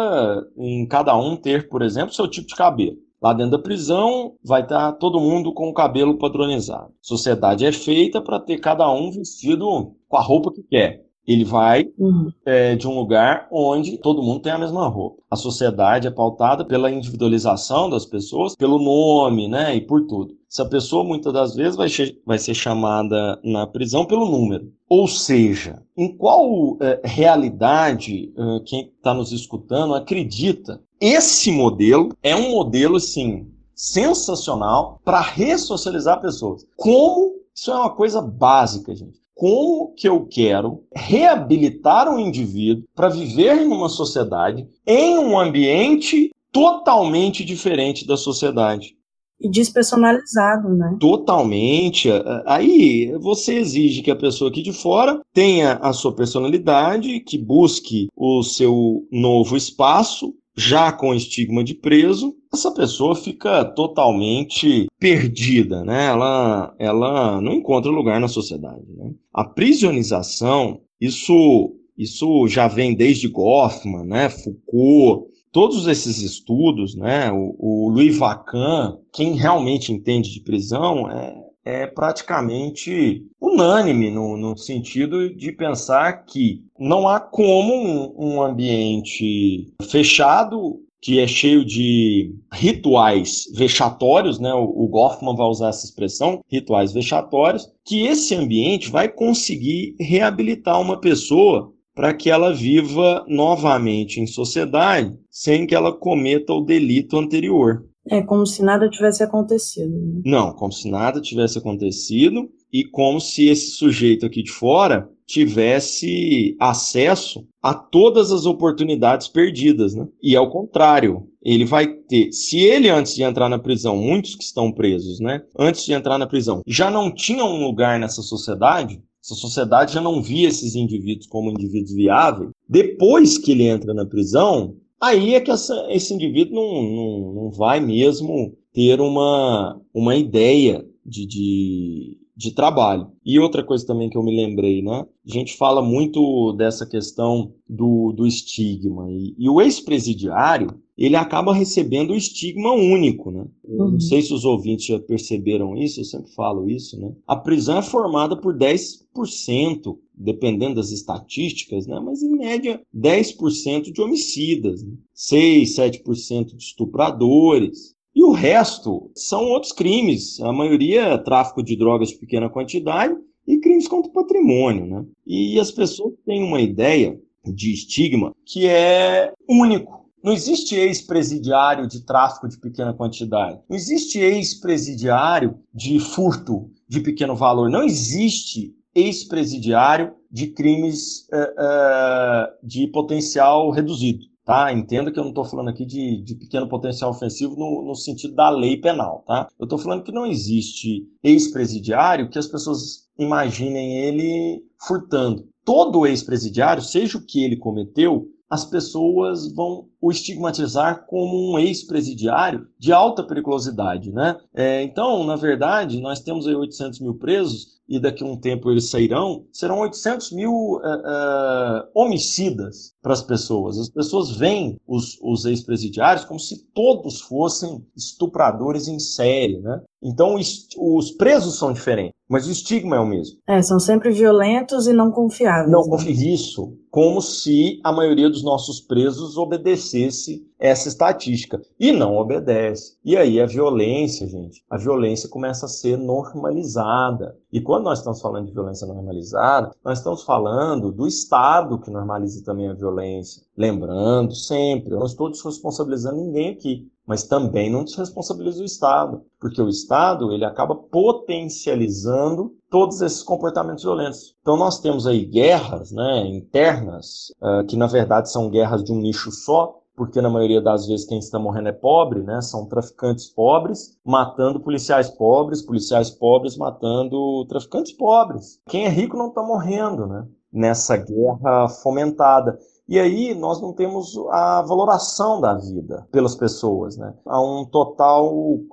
em cada um ter, por exemplo, seu tipo de cabelo. Lá dentro da prisão vai estar todo mundo com o cabelo padronizado. Sociedade é feita para ter cada um vestido com a roupa que quer. Ele vai uhum. é, de um lugar onde todo mundo tem a mesma roupa. A sociedade é pautada pela individualização das pessoas, pelo nome, né, e por tudo. Essa pessoa muitas das vezes vai, vai ser chamada na prisão pelo número. Ou seja, em qual é, realidade é, quem está nos escutando acredita? Esse modelo é um modelo, assim, sensacional para ressocializar pessoas. Como isso é uma coisa básica, gente como que eu quero reabilitar um indivíduo para viver numa sociedade em um ambiente totalmente diferente da sociedade. E despersonalizado, né? Totalmente. Aí você exige que a pessoa aqui de fora tenha a sua personalidade, que busque o seu novo espaço, já com estigma de preso, essa pessoa fica totalmente perdida, né? Ela, ela não encontra lugar na sociedade. Né? A prisionização, isso, isso já vem desde Goffman, né? Foucault, todos esses estudos, né? O, o Louis Vacan, quem realmente entende de prisão, é, é praticamente unânime no, no, sentido de pensar que não há como um, um ambiente fechado que é cheio de rituais vexatórios, né? O, Goffman vai usar essa expressão, rituais vexatórios, que esse ambiente vai conseguir reabilitar uma pessoa para que ela viva novamente em sociedade sem que ela cometa o delito anterior. É como se nada tivesse acontecido. Né? Não, como se nada tivesse acontecido e como se esse sujeito aqui de fora tivesse acesso a todas as oportunidades perdidas, né? E ao contrário, ele vai ter, se ele antes de entrar na prisão, muitos que estão presos, né, antes de entrar na prisão, já não tinham um lugar nessa sociedade, essa sociedade já não via esses indivíduos como indivíduos viáveis, depois que ele entra na prisão, aí é que essa, esse indivíduo não, não, não vai mesmo ter uma, uma ideia de, de, de trabalho. E outra coisa também que eu me lembrei, né? A gente fala muito dessa questão do, do estigma. E, e o ex-presidiário, ele acaba recebendo o estigma único, né? Uhum. Não sei se os ouvintes já perceberam isso, eu sempre falo isso, né? A prisão é formada por 10%, dependendo das estatísticas, né? Mas em média 10% de homicidas, né? 6, 7% de estupradores, e o resto são outros crimes, a maioria é tráfico de drogas de pequena quantidade e crimes contra o patrimônio. Né? E as pessoas têm uma ideia de estigma que é único. Não existe ex-presidiário de tráfico de pequena quantidade. Não existe ex-presidiário de furto de pequeno valor. Não existe ex-presidiário de crimes uh, uh, de potencial reduzido. Tá? Entenda que eu não estou falando aqui de, de, pequeno potencial ofensivo no, no, sentido da lei penal. Tá? Eu estou falando que não existe ex-presidiário que as pessoas imaginem ele furtando. Todo ex-presidiário, seja o que ele cometeu, as pessoas vão o estigmatizar como um ex-presidiário de alta periculosidade, né? É, então, na verdade, nós temos aí 800 mil presos e daqui a um tempo eles sairão, serão 800 mil uh, uh, homicidas para as pessoas. As pessoas veem os, os ex-presidiários como se todos fossem estupradores em série, né? Então, os presos são diferentes, mas o estigma é o mesmo. É, são sempre violentos e não confiáveis. Não né? confia isso, como se a maioria dos nossos presos obedecesse essa estatística. E não obedece. E aí a violência, gente, a violência começa a ser normalizada. E quando nós estamos falando de violência normalizada, nós estamos falando do Estado que normaliza também a violência. Lembrando sempre, eu não estou desresponsabilizando ninguém aqui, mas também não desresponsabiliza o Estado, porque o Estado ele acaba potencializando todos esses comportamentos violentos. Então nós temos aí guerras né, internas, uh, que na verdade são guerras de um nicho só, porque na maioria das vezes quem está morrendo é pobre, né? São traficantes pobres matando policiais pobres, policiais pobres matando traficantes pobres. Quem é rico não está morrendo, né? Nessa guerra fomentada. E aí nós não temos a valoração da vida pelas pessoas, né? Há um total,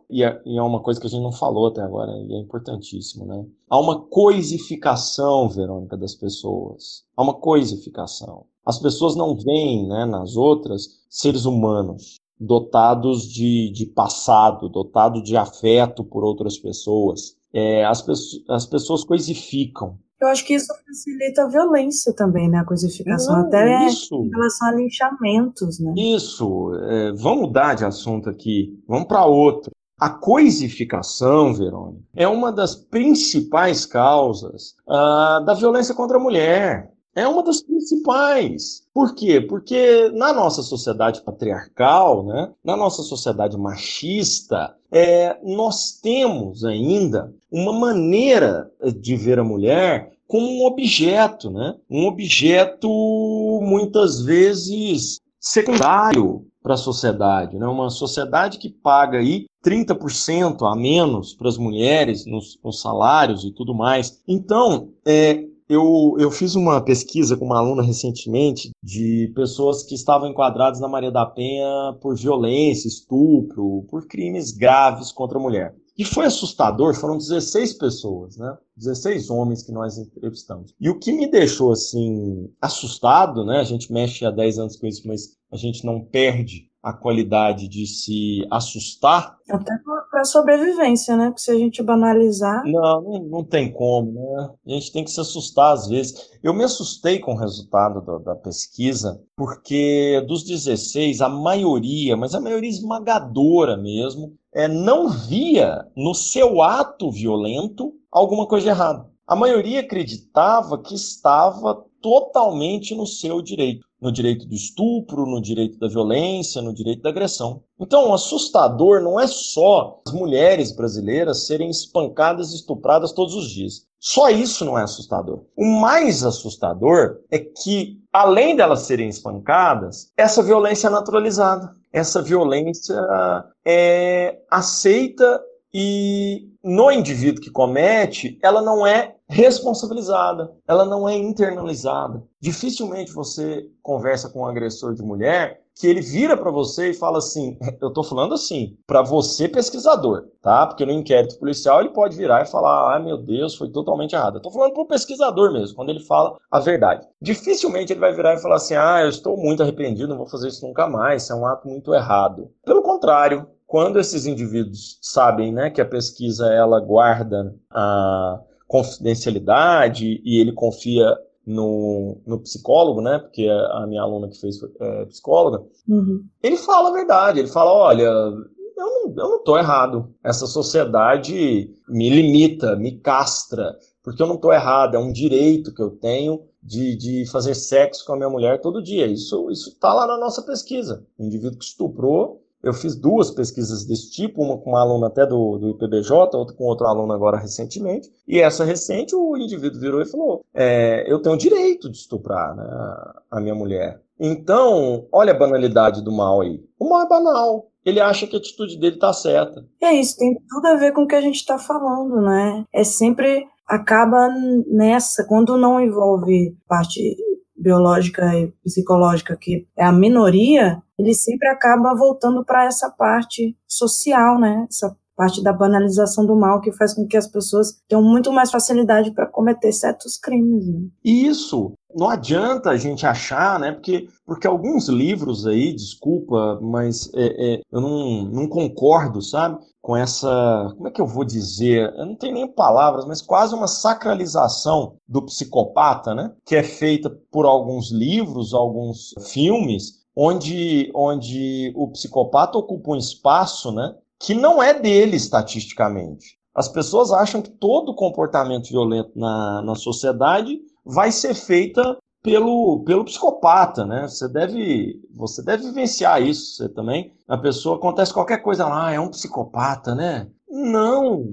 e é, e é uma coisa que a gente não falou até agora, e é importantíssimo, né? Há uma coisificação, Verônica, das pessoas. Há uma coisificação. As pessoas não veem né, nas outras seres humanos dotados de, de passado, dotados de afeto por outras pessoas. É, as, as pessoas coisificam. Eu acho que isso facilita a violência também, né? A coisificação, não, até isso. em relação a linchamentos, né? Isso. É, vamos mudar de assunto aqui. Vamos para outro. A coisificação, Verônica, é uma das principais causas uh, da violência contra a mulher. É uma das principais. Por quê? Porque na nossa sociedade patriarcal, né, na nossa sociedade machista, é, nós temos ainda uma maneira de ver a mulher como um objeto, né? um objeto muitas vezes secundário para a sociedade, né? Uma sociedade que paga aí 30% a menos para as mulheres nos, nos, salários e tudo mais. Então, é, eu, eu fiz uma pesquisa com uma aluna recentemente de pessoas que estavam enquadradas na Maria da Penha por violência, estupro, por crimes graves contra a mulher. E foi assustador, foram 16 pessoas, né? 16 homens que nós entrevistamos. E o que me deixou, assim, assustado, né? A gente mexe há 10 anos com isso, mas a gente não perde a qualidade de se assustar. Até para sobrevivência, né? Porque se a gente banalizar. Não, não, não, tem como, né? A gente tem que se assustar às vezes. Eu me assustei com o resultado da, da pesquisa, porque dos 16, a maioria, mas a maioria esmagadora mesmo, é, não via no seu ato violento alguma coisa de errado. A maioria acreditava que estava totalmente no seu direito no direito do estupro, no direito da violência, no direito da agressão. Então, o assustador não é só as mulheres brasileiras serem espancadas e estupradas todos os dias. Só isso não é assustador. O mais assustador é que, além delas serem espancadas, essa violência é naturalizada. Essa violência é aceita e no indivíduo que comete, ela não é responsabilizada, ela não é internalizada. Dificilmente você conversa com um agressor de mulher que ele vira para você e fala assim, eu tô falando assim, para você pesquisador, tá? Porque no inquérito policial ele pode virar e falar, ah, meu Deus, foi totalmente errado. Eu tô falando pro pesquisador mesmo, quando ele fala a verdade. Dificilmente ele vai virar e falar assim, ah, eu estou muito arrependido, não vou fazer isso nunca mais, isso é um ato muito errado. Pelo contrário, quando esses indivíduos sabem né, que a pesquisa ela guarda a confidencialidade e ele confia no, no psicólogo, né? Porque a minha aluna que fez é, psicóloga, uhum. ele fala a verdade. Ele fala, olha, eu não, eu não tô errado. Essa sociedade me limita, me castra, porque eu não tô errado. É um direito que eu tenho de, de fazer sexo com a minha mulher todo dia. Isso isso tá lá na nossa pesquisa. O indivíduo que estuprou eu fiz duas pesquisas desse tipo, uma com uma aluna até do, do IPBJ, outra com outro aluno agora recentemente. E essa recente, o indivíduo virou e falou: é, Eu tenho o direito de estuprar né, a minha mulher. Então, olha a banalidade do mal aí. O mal é banal. Ele acha que a atitude dele está certa. É isso, tem tudo a ver com o que a gente está falando, né? É sempre acaba nessa, quando não envolve parte biológica e psicológica, que é a minoria, ele sempre acaba voltando para essa parte social, né? Essa parte da banalização do mal que faz com que as pessoas tenham muito mais facilidade para cometer certos crimes. Né? Isso. Não adianta a gente achar, né? Porque, porque alguns livros aí, desculpa, mas é, é, eu não, não concordo, sabe? Com essa. Como é que eu vou dizer? Eu não tenho nem palavras, mas quase uma sacralização do psicopata, né? Que é feita por alguns livros, alguns filmes, onde, onde o psicopata ocupa um espaço, né? Que não é dele estatisticamente. As pessoas acham que todo comportamento violento na, na sociedade vai ser feita pelo, pelo psicopata, né? Você deve, você deve vivenciar isso, você também. A pessoa acontece qualquer coisa lá, ah, é um psicopata, né? Não.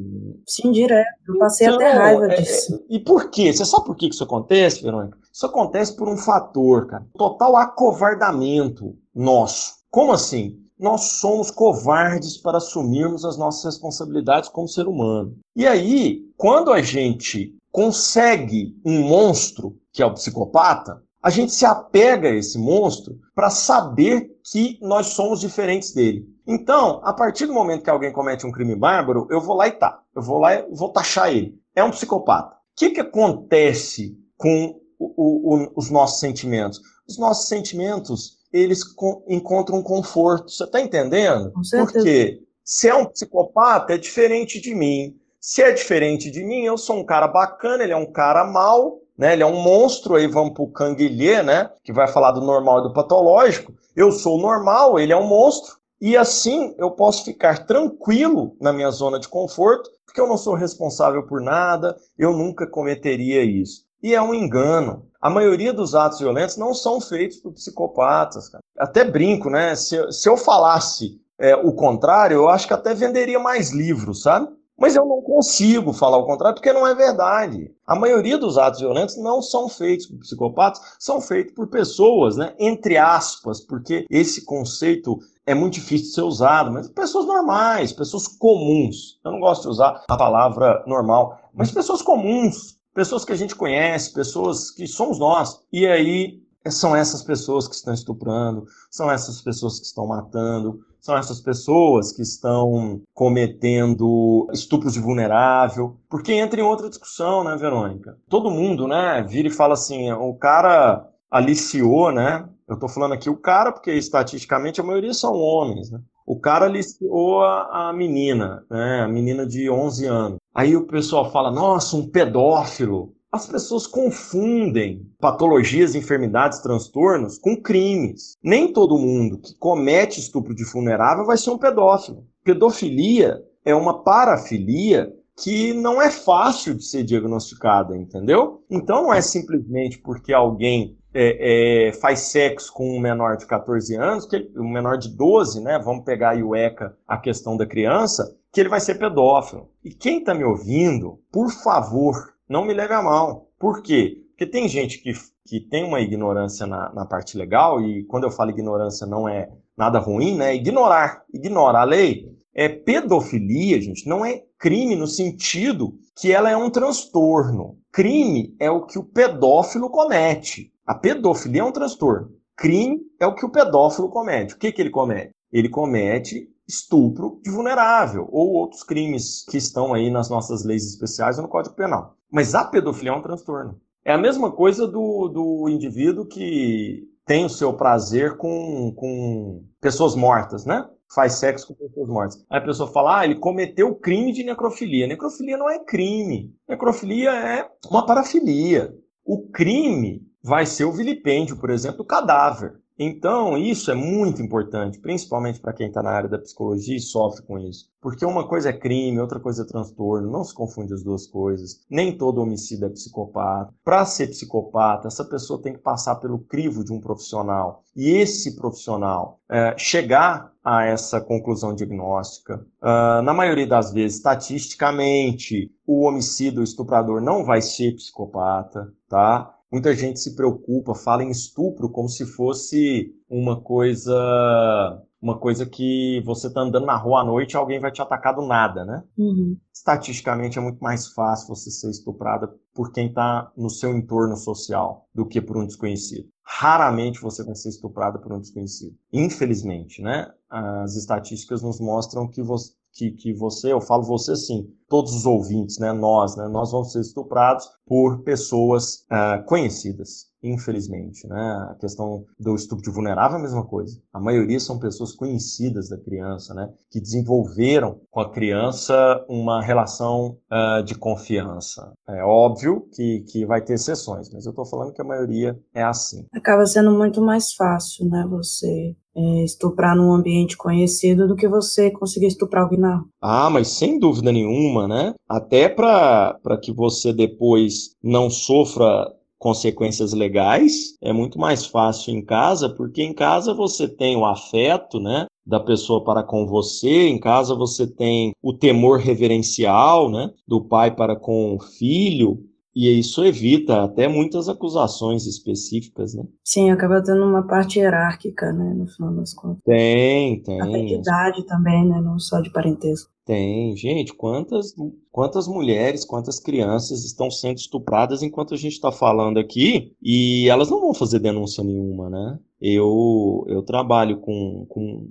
Sim, direto. Eu passei então, até raiva é, disso. É, e por quê? Você sabe por que isso acontece, Verônica? Isso acontece por um fator, cara. Total acovardamento nosso. Como assim? Nós somos covardes para assumirmos as nossas responsabilidades como ser humano. E aí, quando a gente consegue um monstro, que é o psicopata, a gente se apega a esse monstro para saber que nós somos diferentes dele. Então, a partir do momento que alguém comete um crime bárbaro, eu vou lá e tá. Eu vou lá e vou taxar ele. É um psicopata. O que, que acontece com o, o, os nossos sentimentos? Os nossos sentimentos, eles encontram conforto. Você está entendendo? Porque se é um psicopata, é diferente de mim. Se é diferente de mim, eu sou um cara bacana, ele é um cara mal, né? Ele é um monstro, aí vamos pro Canguilhê, né? Que vai falar do normal e do patológico. Eu sou normal, ele é um monstro. E assim eu posso ficar tranquilo na minha zona de conforto, porque eu não sou responsável por nada, eu nunca cometeria isso. E é um engano. A maioria dos atos violentos não são feitos por psicopatas. Cara. Até brinco, né? Se, se eu falasse é, o contrário, eu acho que até venderia mais livros, sabe? Mas eu não consigo falar o contrário porque não é verdade. A maioria dos atos violentos não são feitos por psicopatas, são feitos por pessoas, né? Entre aspas, porque esse conceito é muito difícil de ser usado, mas pessoas normais, pessoas comuns. Eu não gosto de usar a palavra normal, mas pessoas comuns, pessoas que a gente conhece, pessoas que somos nós. E aí são essas pessoas que estão estuprando, são essas pessoas que estão matando, são essas pessoas que estão cometendo estupros de vulnerável, porque entra em outra discussão, né, Verônica? Todo mundo, né, vira e fala assim, o cara aliciou, né? Eu estou falando aqui o cara, porque estatisticamente a maioria são homens, né? O cara aliciou a, a menina, né? A menina de 11 anos. Aí o pessoal fala, nossa, um pedófilo. As pessoas confundem patologias, enfermidades, transtornos com crimes. Nem todo mundo que comete estupro de vulnerável vai ser um pedófilo. Pedofilia é uma parafilia que não é fácil de ser diagnosticada, entendeu? Então não é simplesmente porque alguém é, é, faz sexo com um menor de 14 anos, que um menor de 12, né? Vamos pegar aí o ECA, a questão da criança, que ele vai ser pedófilo. E quem está me ouvindo, por favor, não me leve a mal. Por quê? Porque tem gente que, que tem uma ignorância na, na parte legal, e quando eu falo ignorância não é nada ruim, né? Ignorar, ignorar a lei. É pedofilia, gente, não é crime no sentido que ela é um transtorno. Crime é o que o pedófilo comete. A pedofilia é um transtorno. Crime é o que o pedófilo comete. O que, que ele comete? Ele comete estupro de vulnerável ou outros crimes que estão aí nas nossas leis especiais ou no Código Penal. Mas a pedofilia é um transtorno. É a mesma coisa do, do indivíduo que tem o seu prazer com, com pessoas mortas, né? Faz sexo com pessoas mortas. Aí a pessoa fala, ah, ele cometeu crime de necrofilia. Necrofilia não é crime. Necrofilia é uma parafilia. O crime vai ser o vilipêndio, por exemplo, do cadáver. Então, isso é muito importante, principalmente para quem está na área da psicologia e sofre com isso. Porque uma coisa é crime, outra coisa é transtorno, não se confunde as duas coisas. Nem todo homicida é psicopata. Para ser psicopata, essa pessoa tem que passar pelo crivo de um profissional. E esse profissional é, chegar a essa conclusão diagnóstica, uh, na maioria das vezes, estatisticamente, o homicida, o estuprador não vai ser psicopata, tá? Muita gente se preocupa, fala em estupro como se fosse uma coisa uma coisa que você tá andando na rua à noite e alguém vai te atacar do nada, né? Uhum. Estatisticamente é muito mais fácil você ser estuprada por quem está no seu entorno social do que por um desconhecido. Raramente você vai ser estuprada por um desconhecido. Infelizmente, né? As estatísticas nos mostram que você, que, que você, eu falo você sim, todos os ouvintes, né, nós, né, nós vamos ser estuprados por pessoas uh, conhecidas, infelizmente, né, a questão do estupro de vulnerável é a mesma coisa. A maioria são pessoas conhecidas da criança, né, que desenvolveram com a criança uma relação uh, de confiança. É óbvio que, que vai ter exceções, mas eu estou falando que a maioria é assim. Acaba sendo muito mais fácil, né, você é, estuprar num ambiente conhecido do que você conseguir estuprar alguém na. Ah, mas sem dúvida nenhuma, né? Até para que você depois não sofra consequências legais, é muito mais fácil em casa, porque em casa você tem o afeto, né? da pessoa para com você, em casa você tem o temor reverencial, né, do pai para com o filho, e isso evita até muitas acusações específicas, né? Sim, acaba tendo uma parte hierárquica, né, no final das contas. Tem, tem. Até de idade também, né, não só de parentesco. Tem, gente, quantas, quantas mulheres, quantas crianças estão sendo estupradas enquanto a gente está falando aqui e elas não vão fazer denúncia nenhuma, né? Eu, eu trabalho com, com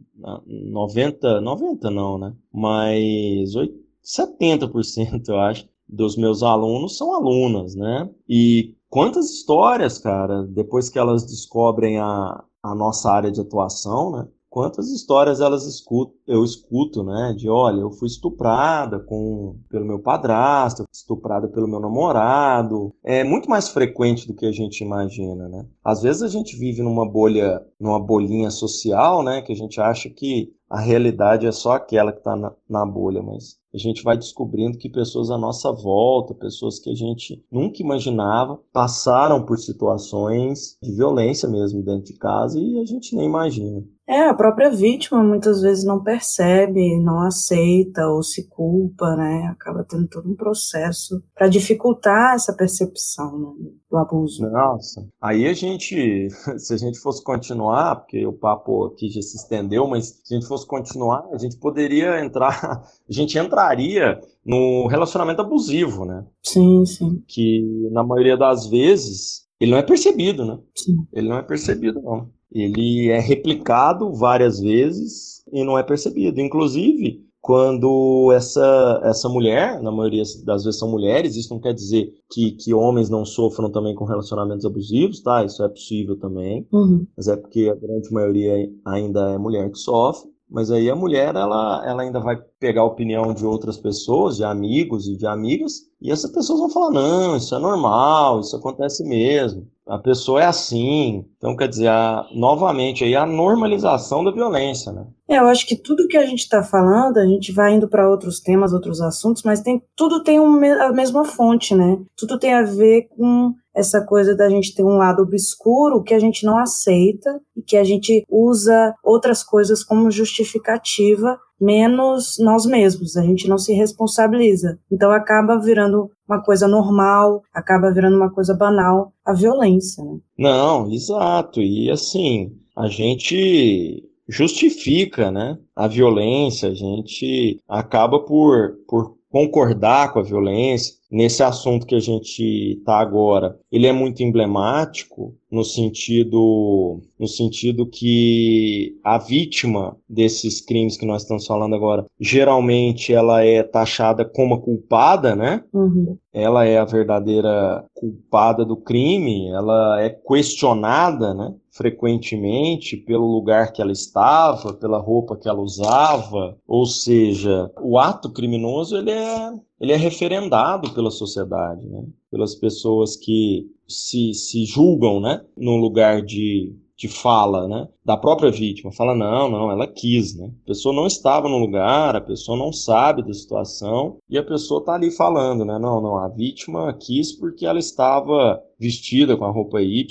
90, 90 não, né? Mas 8, 70% eu acho dos meus alunos são alunas, né? E quantas histórias, cara, depois que elas descobrem a, a nossa área de atuação, né? Quantas histórias elas escutam, eu escuto, né? De olha, eu fui estuprada com, pelo meu padrasto, estuprada pelo meu namorado. É muito mais frequente do que a gente imagina, né? Às vezes a gente vive numa bolha, numa bolinha social, né? Que a gente acha que a realidade é só aquela que está na, na bolha, mas a gente vai descobrindo que pessoas à nossa volta, pessoas que a gente nunca imaginava, passaram por situações de violência mesmo dentro de casa e a gente nem imagina. É, a própria vítima muitas vezes não percebe, não aceita ou se culpa, né? Acaba tendo todo um processo para dificultar essa percepção né, do abuso. Nossa, aí a gente, se a gente fosse continuar, porque o papo aqui já se estendeu, mas se a gente fosse continuar, a gente poderia entrar, a gente entraria no relacionamento abusivo, né? Sim, sim. Que na maioria das vezes ele não é percebido, né? Sim. Ele não é percebido, não. Ele é replicado várias vezes e não é percebido. Inclusive, quando essa, essa mulher, na maioria das vezes são mulheres, isso não quer dizer que, que homens não sofram também com relacionamentos abusivos, tá? Isso é possível também, uhum. mas é porque a grande maioria ainda é mulher que sofre. Mas aí a mulher, ela, ela ainda vai pegar a opinião de outras pessoas, de amigos e de amigas, e essas pessoas vão falar: não, isso é normal, isso acontece mesmo, a pessoa é assim. Então, quer dizer, a, novamente, aí a normalização da violência, né? É, eu acho que tudo que a gente está falando, a gente vai indo para outros temas, outros assuntos, mas tem, tudo tem um, a mesma fonte, né? Tudo tem a ver com essa coisa da gente ter um lado obscuro que a gente não aceita e que a gente usa outras coisas como justificativa, menos nós mesmos, a gente não se responsabiliza. Então acaba virando uma coisa normal, acaba virando uma coisa banal, a violência, né? Não, exato. E assim, a gente justifica, né, a violência, a gente acaba por, por concordar com a violência, nesse assunto que a gente está agora, ele é muito emblemático no sentido no sentido que a vítima desses crimes que nós estamos falando agora, geralmente ela é taxada como culpada, né? Uhum. Ela é a verdadeira culpada do crime, ela é questionada, né? frequentemente pelo lugar que ela estava, pela roupa que ela usava, ou seja, o ato criminoso ele é, ele é referendado pela sociedade, né? pelas pessoas que se, se julgam né? no lugar de, de fala, né? da própria vítima. Fala, não, não, ela quis, né? A pessoa não estava no lugar, a pessoa não sabe da situação e a pessoa está ali falando, né? Não, não, a vítima quis porque ela estava vestida com a roupa Y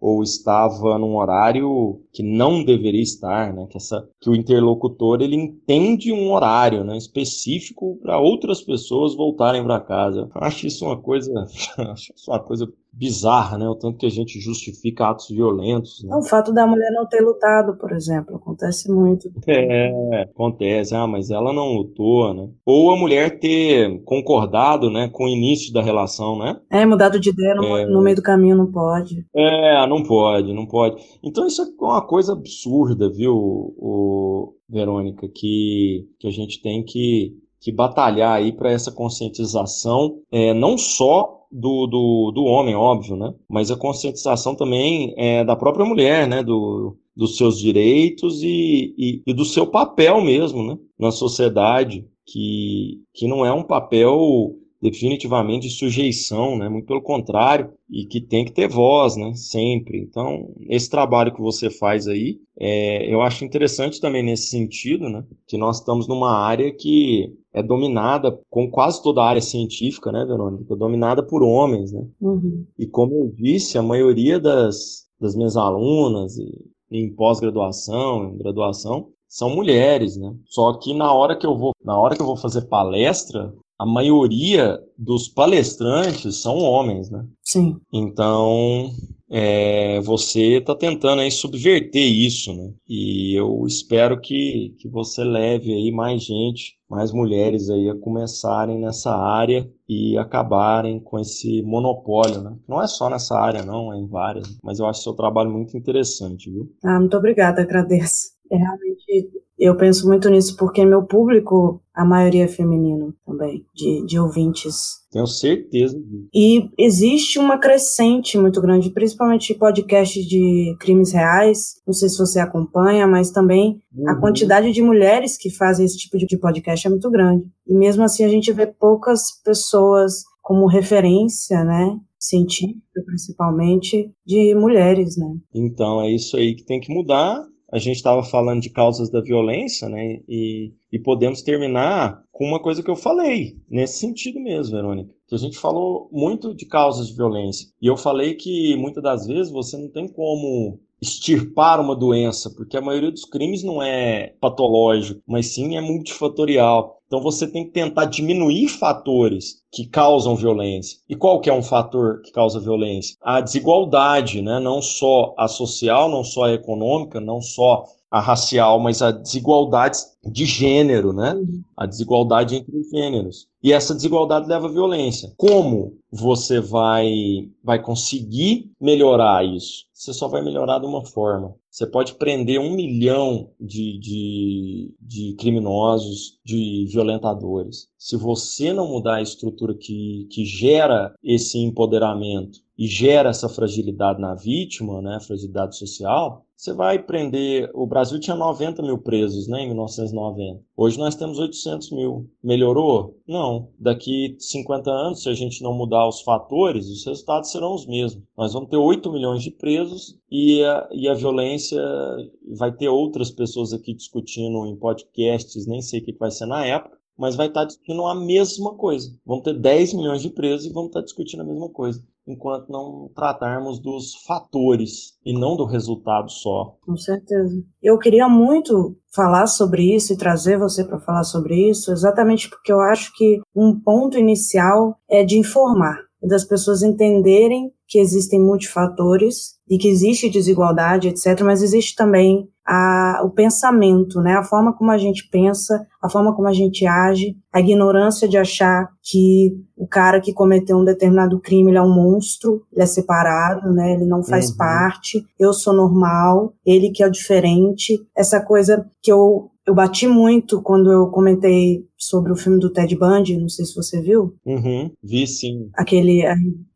ou estava num horário que não deveria estar, né? Que, essa, que o interlocutor ele entende um horário, né? Específico para outras pessoas voltarem para casa. Eu acho isso uma coisa, acho isso uma coisa bizarra, né? O tanto que a gente justifica atos violentos. Né? O fato da mulher não ter lutado, por exemplo. Acontece muito. É, acontece. Ah, mas ela não lutou, né? Ou a mulher ter concordado, né, com o início da relação, né? É, mudado de ideia no, é... no meio do caminho não pode. É, não pode, não pode. Então isso é uma coisa absurda, viu, o, Verônica, que, que a gente tem que, que batalhar aí para essa conscientização, é, não só do, do, do homem, óbvio, né? Mas a conscientização também é da própria mulher, né? Do, dos seus direitos e, e, e do seu papel mesmo, né? Na sociedade, que, que não é um papel definitivamente de sujeição, né? Muito pelo contrário, e que tem que ter voz, né? Sempre. Então, esse trabalho que você faz aí, é, eu acho interessante também nesse sentido, né? Que nós estamos numa área que é dominada, com quase toda a área científica, né, Verônica? Dominada por homens, né? Uhum. E como eu disse, a maioria das, das minhas alunas, em pós-graduação, em graduação, são mulheres, né? Só que na hora que eu vou, na hora que eu vou fazer palestra, a maioria dos palestrantes são homens, né? Sim. Então, é, você está tentando aí subverter isso, né? E eu espero que, que você leve aí mais gente, mais mulheres aí a começarem nessa área e acabarem com esse monopólio, né? Não é só nessa área, não, é em várias. Mas eu acho seu trabalho muito interessante, viu? Ah, muito obrigada, agradeço. É realmente eu penso muito nisso porque meu público, a maioria é feminino também, de, de ouvintes. Tenho certeza. E existe uma crescente muito grande, principalmente podcasts de crimes reais. Não sei se você acompanha, mas também uhum. a quantidade de mulheres que fazem esse tipo de podcast é muito grande. E mesmo assim a gente vê poucas pessoas como referência, né? Científica, principalmente, de mulheres, né? Então é isso aí que tem que mudar a gente estava falando de causas da violência, né? E, e podemos terminar com uma coisa que eu falei, nesse sentido mesmo, Verônica. Que a gente falou muito de causas de violência. E eu falei que muitas das vezes você não tem como extirpar uma doença, porque a maioria dos crimes não é patológico, mas sim é multifatorial. Então você tem que tentar diminuir fatores que causam violência. E qual que é um fator que causa violência? A desigualdade, né? não só a social, não só a econômica, não só a racial, mas a desigualdade de gênero, né? A desigualdade entre os gêneros. E essa desigualdade leva à violência. Como você vai, vai conseguir melhorar isso? Você só vai melhorar de uma forma. Você pode prender um milhão de, de, de criminosos, de violentadores. Se você não mudar a estrutura que, que gera esse empoderamento e gera essa fragilidade na vítima, né, fragilidade social, você vai prender. O Brasil tinha 90 mil presos né, em 1990. Hoje nós temos 800 mil. Melhorou? Não. Daqui 50 anos, se a gente não mudar os fatores, os resultados serão os mesmos. Nós vamos ter 8 milhões de presos e a, e a violência. Vai ter outras pessoas aqui discutindo em podcasts, nem sei o que vai ser na época mas vai estar discutindo a mesma coisa. Vamos ter 10 milhões de presos e vamos estar discutindo a mesma coisa enquanto não tratarmos dos fatores e não do resultado só. Com certeza. Eu queria muito falar sobre isso e trazer você para falar sobre isso, exatamente porque eu acho que um ponto inicial é de informar. Das pessoas entenderem que existem multifatores e que existe desigualdade, etc., mas existe também a, o pensamento, né? A forma como a gente pensa, a forma como a gente age, a ignorância de achar que o cara que cometeu um determinado crime ele é um monstro, ele é separado, né? Ele não faz uhum. parte. Eu sou normal, ele que é o diferente. Essa coisa que eu eu bati muito quando eu comentei sobre o filme do Ted Bundy, não sei se você viu. Uhum, vi sim. Aquele,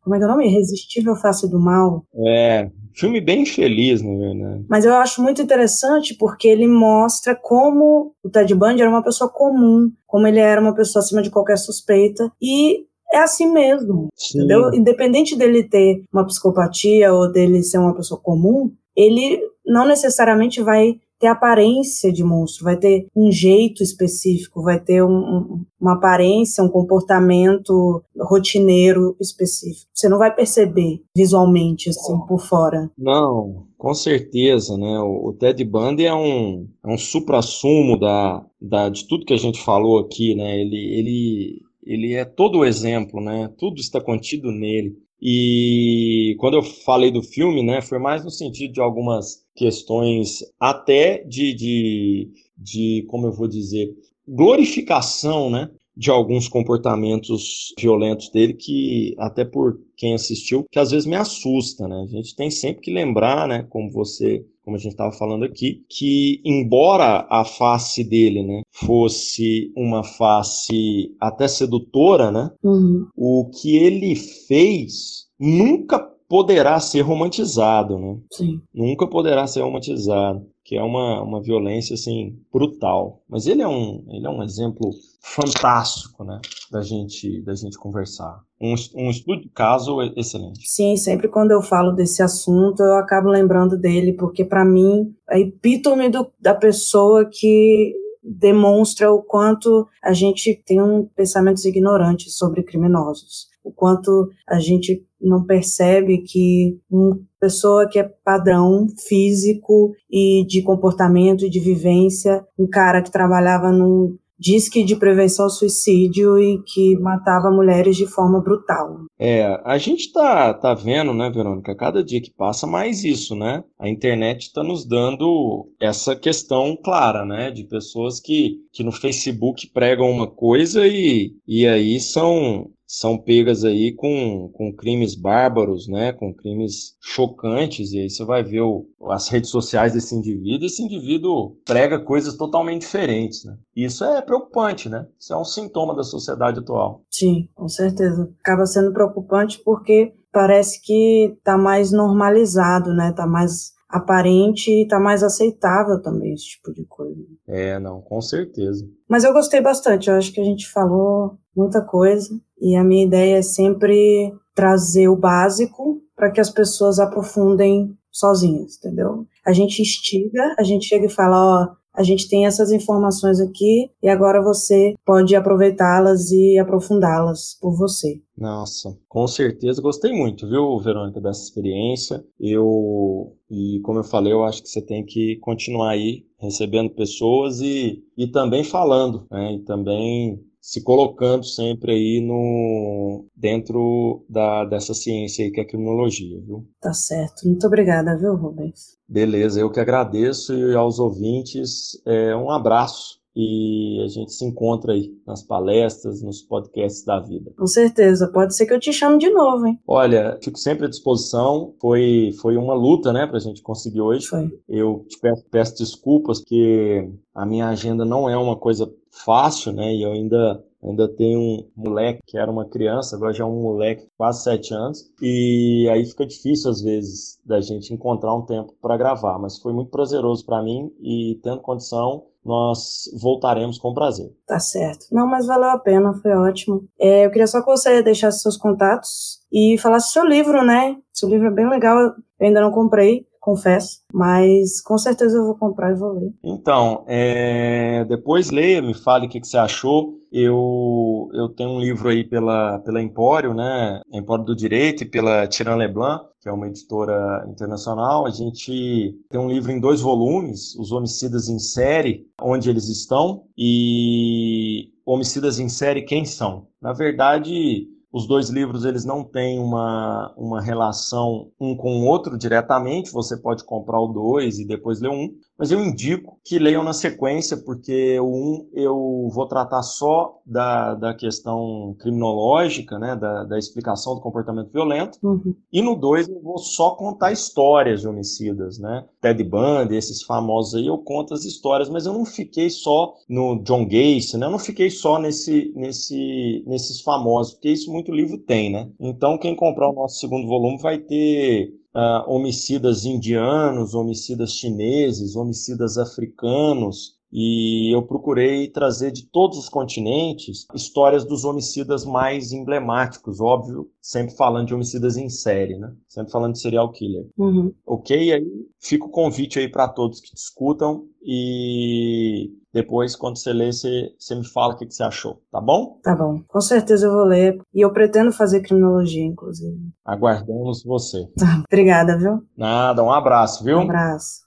como é que é o nome? Irresistível Face do Mal. É, filme bem feliz, na verdade. Mas eu acho muito interessante porque ele mostra como o Ted Bundy era uma pessoa comum, como ele era uma pessoa acima de qualquer suspeita e é assim mesmo, Sim. entendeu? Independente dele ter uma psicopatia ou dele ser uma pessoa comum, ele não necessariamente vai ter aparência de monstro, vai ter um jeito específico, vai ter um, um, uma aparência, um comportamento rotineiro específico. Você não vai perceber visualmente, assim, por fora. Não, com certeza, né? O, o Ted Bundy é um, é um supra-sumo da, da, de tudo que a gente falou aqui, né? Ele, ele, ele é todo o exemplo, né? Tudo está contido nele. E quando eu falei do filme, né, foi mais no sentido de algumas questões até de, de, de como eu vou dizer, glorificação, né, de alguns comportamentos violentos dele que até por quem assistiu que às vezes me assusta, né? A gente tem sempre que lembrar, né, como você, como a gente estava falando aqui, que embora a face dele, né, fosse uma face até sedutora, né? Uhum. O que ele fez nunca poderá ser romantizado, né? Sim. Nunca poderá ser romantizado, que é uma, uma violência assim brutal. Mas ele é um ele é um exemplo fantástico, né? Da gente da gente conversar. Um, um estudo de caso excelente. Sim, sempre quando eu falo desse assunto eu acabo lembrando dele porque para mim é epítome do, da pessoa que demonstra o quanto a gente tem um pensamentos ignorantes sobre criminosos o quanto a gente não percebe que uma pessoa que é padrão físico e de comportamento e de vivência, um cara que trabalhava num disque de prevenção ao suicídio e que matava mulheres de forma brutal. É, a gente tá, tá vendo, né, Verônica, cada dia que passa mais isso, né? A internet está nos dando essa questão clara, né, de pessoas que, que no Facebook pregam uma coisa e, e aí são são pegas aí com, com crimes bárbaros, né, com crimes chocantes, e aí você vai ver o, as redes sociais desse indivíduo, esse indivíduo prega coisas totalmente diferentes, né? Isso é preocupante, né? Isso é um sintoma da sociedade atual. Sim, com certeza. Acaba sendo preocupante porque parece que está mais normalizado, né? Está mais aparente e tá mais aceitável também esse tipo de coisa. É, não, com certeza. Mas eu gostei bastante, eu acho que a gente falou muita coisa e a minha ideia é sempre trazer o básico para que as pessoas aprofundem sozinhas, entendeu? A gente instiga, a gente chega e fala, ó, a gente tem essas informações aqui e agora você pode aproveitá-las e aprofundá-las por você. Nossa, com certeza gostei muito, viu, Verônica, dessa experiência. Eu e como eu falei, eu acho que você tem que continuar aí recebendo pessoas e, e também falando, né? E também se colocando sempre aí no dentro da, dessa ciência aí que é a criminologia, viu? Tá certo. Muito obrigada, viu, Rubens? Beleza, eu que agradeço e aos ouvintes é, um abraço e a gente se encontra aí nas palestras, nos podcasts da vida. Com certeza, pode ser que eu te chame de novo, hein? Olha, fico sempre à disposição. Foi, foi uma luta, né, pra gente conseguir hoje. Foi. Eu te peço, peço desculpas, porque a minha agenda não é uma coisa fácil, né, e eu ainda ainda tenho um moleque que era uma criança, agora já é um moleque quase sete anos, e aí fica difícil às vezes da gente encontrar um tempo para gravar, mas foi muito prazeroso para mim e tendo condição nós voltaremos com prazer. Tá certo. Não, mas valeu a pena, foi ótimo. É, eu queria só que você deixasse seus contatos e falasse seu livro, né? Seu livro é bem legal, eu ainda não comprei, confesso, mas com certeza eu vou comprar e vou ler. Então, é, depois leia, me fale o que, que, você achou. Eu, eu tenho um livro aí pela, pela Empório, né? Empório do Direito e pela Tiran Leblanc, que é uma editora internacional. A gente tem um livro em dois volumes, Os Homicidas em Série, onde eles estão, e Homicidas em Série, quem são? Na verdade, Os dois livros eles não têm uma, uma relação um com o outro diretamente, você pode comprar o dois e depois ler um, mas eu indico que leiam na sequência, porque o um eu vou tratar só da, da questão criminológica, né, da, da explicação do comportamento violento, uhum. e no dois eu vou só contar histórias de homicidas, né, Ted Bundy, esses famosos aí, eu conto as histórias, mas eu não fiquei só no John Gacy, né, eu não fiquei só nesse, nesse, nesses famosos, porque isso muito livro tem, né, então quem comprar o nosso segundo volume vai ter uh, homicidas indianos, homicidas chineses, homicidas africanos, e eu procurei trazer de todos os continentes histórias dos homicidas mais emblemáticos, óbvio, sempre falando de homicidas em série, né? Sempre falando de serial killer. Uhum. Ok? Aí fica o convite aí para todos que discutam e depois, quando você ler, você, você me fala o que, que você achou, tá bom? Tá bom. Com certeza eu vou ler. E eu pretendo fazer criminologia, inclusive. Aguardamos você. Obrigada, viu? Nada, um abraço, viu? Um abraço.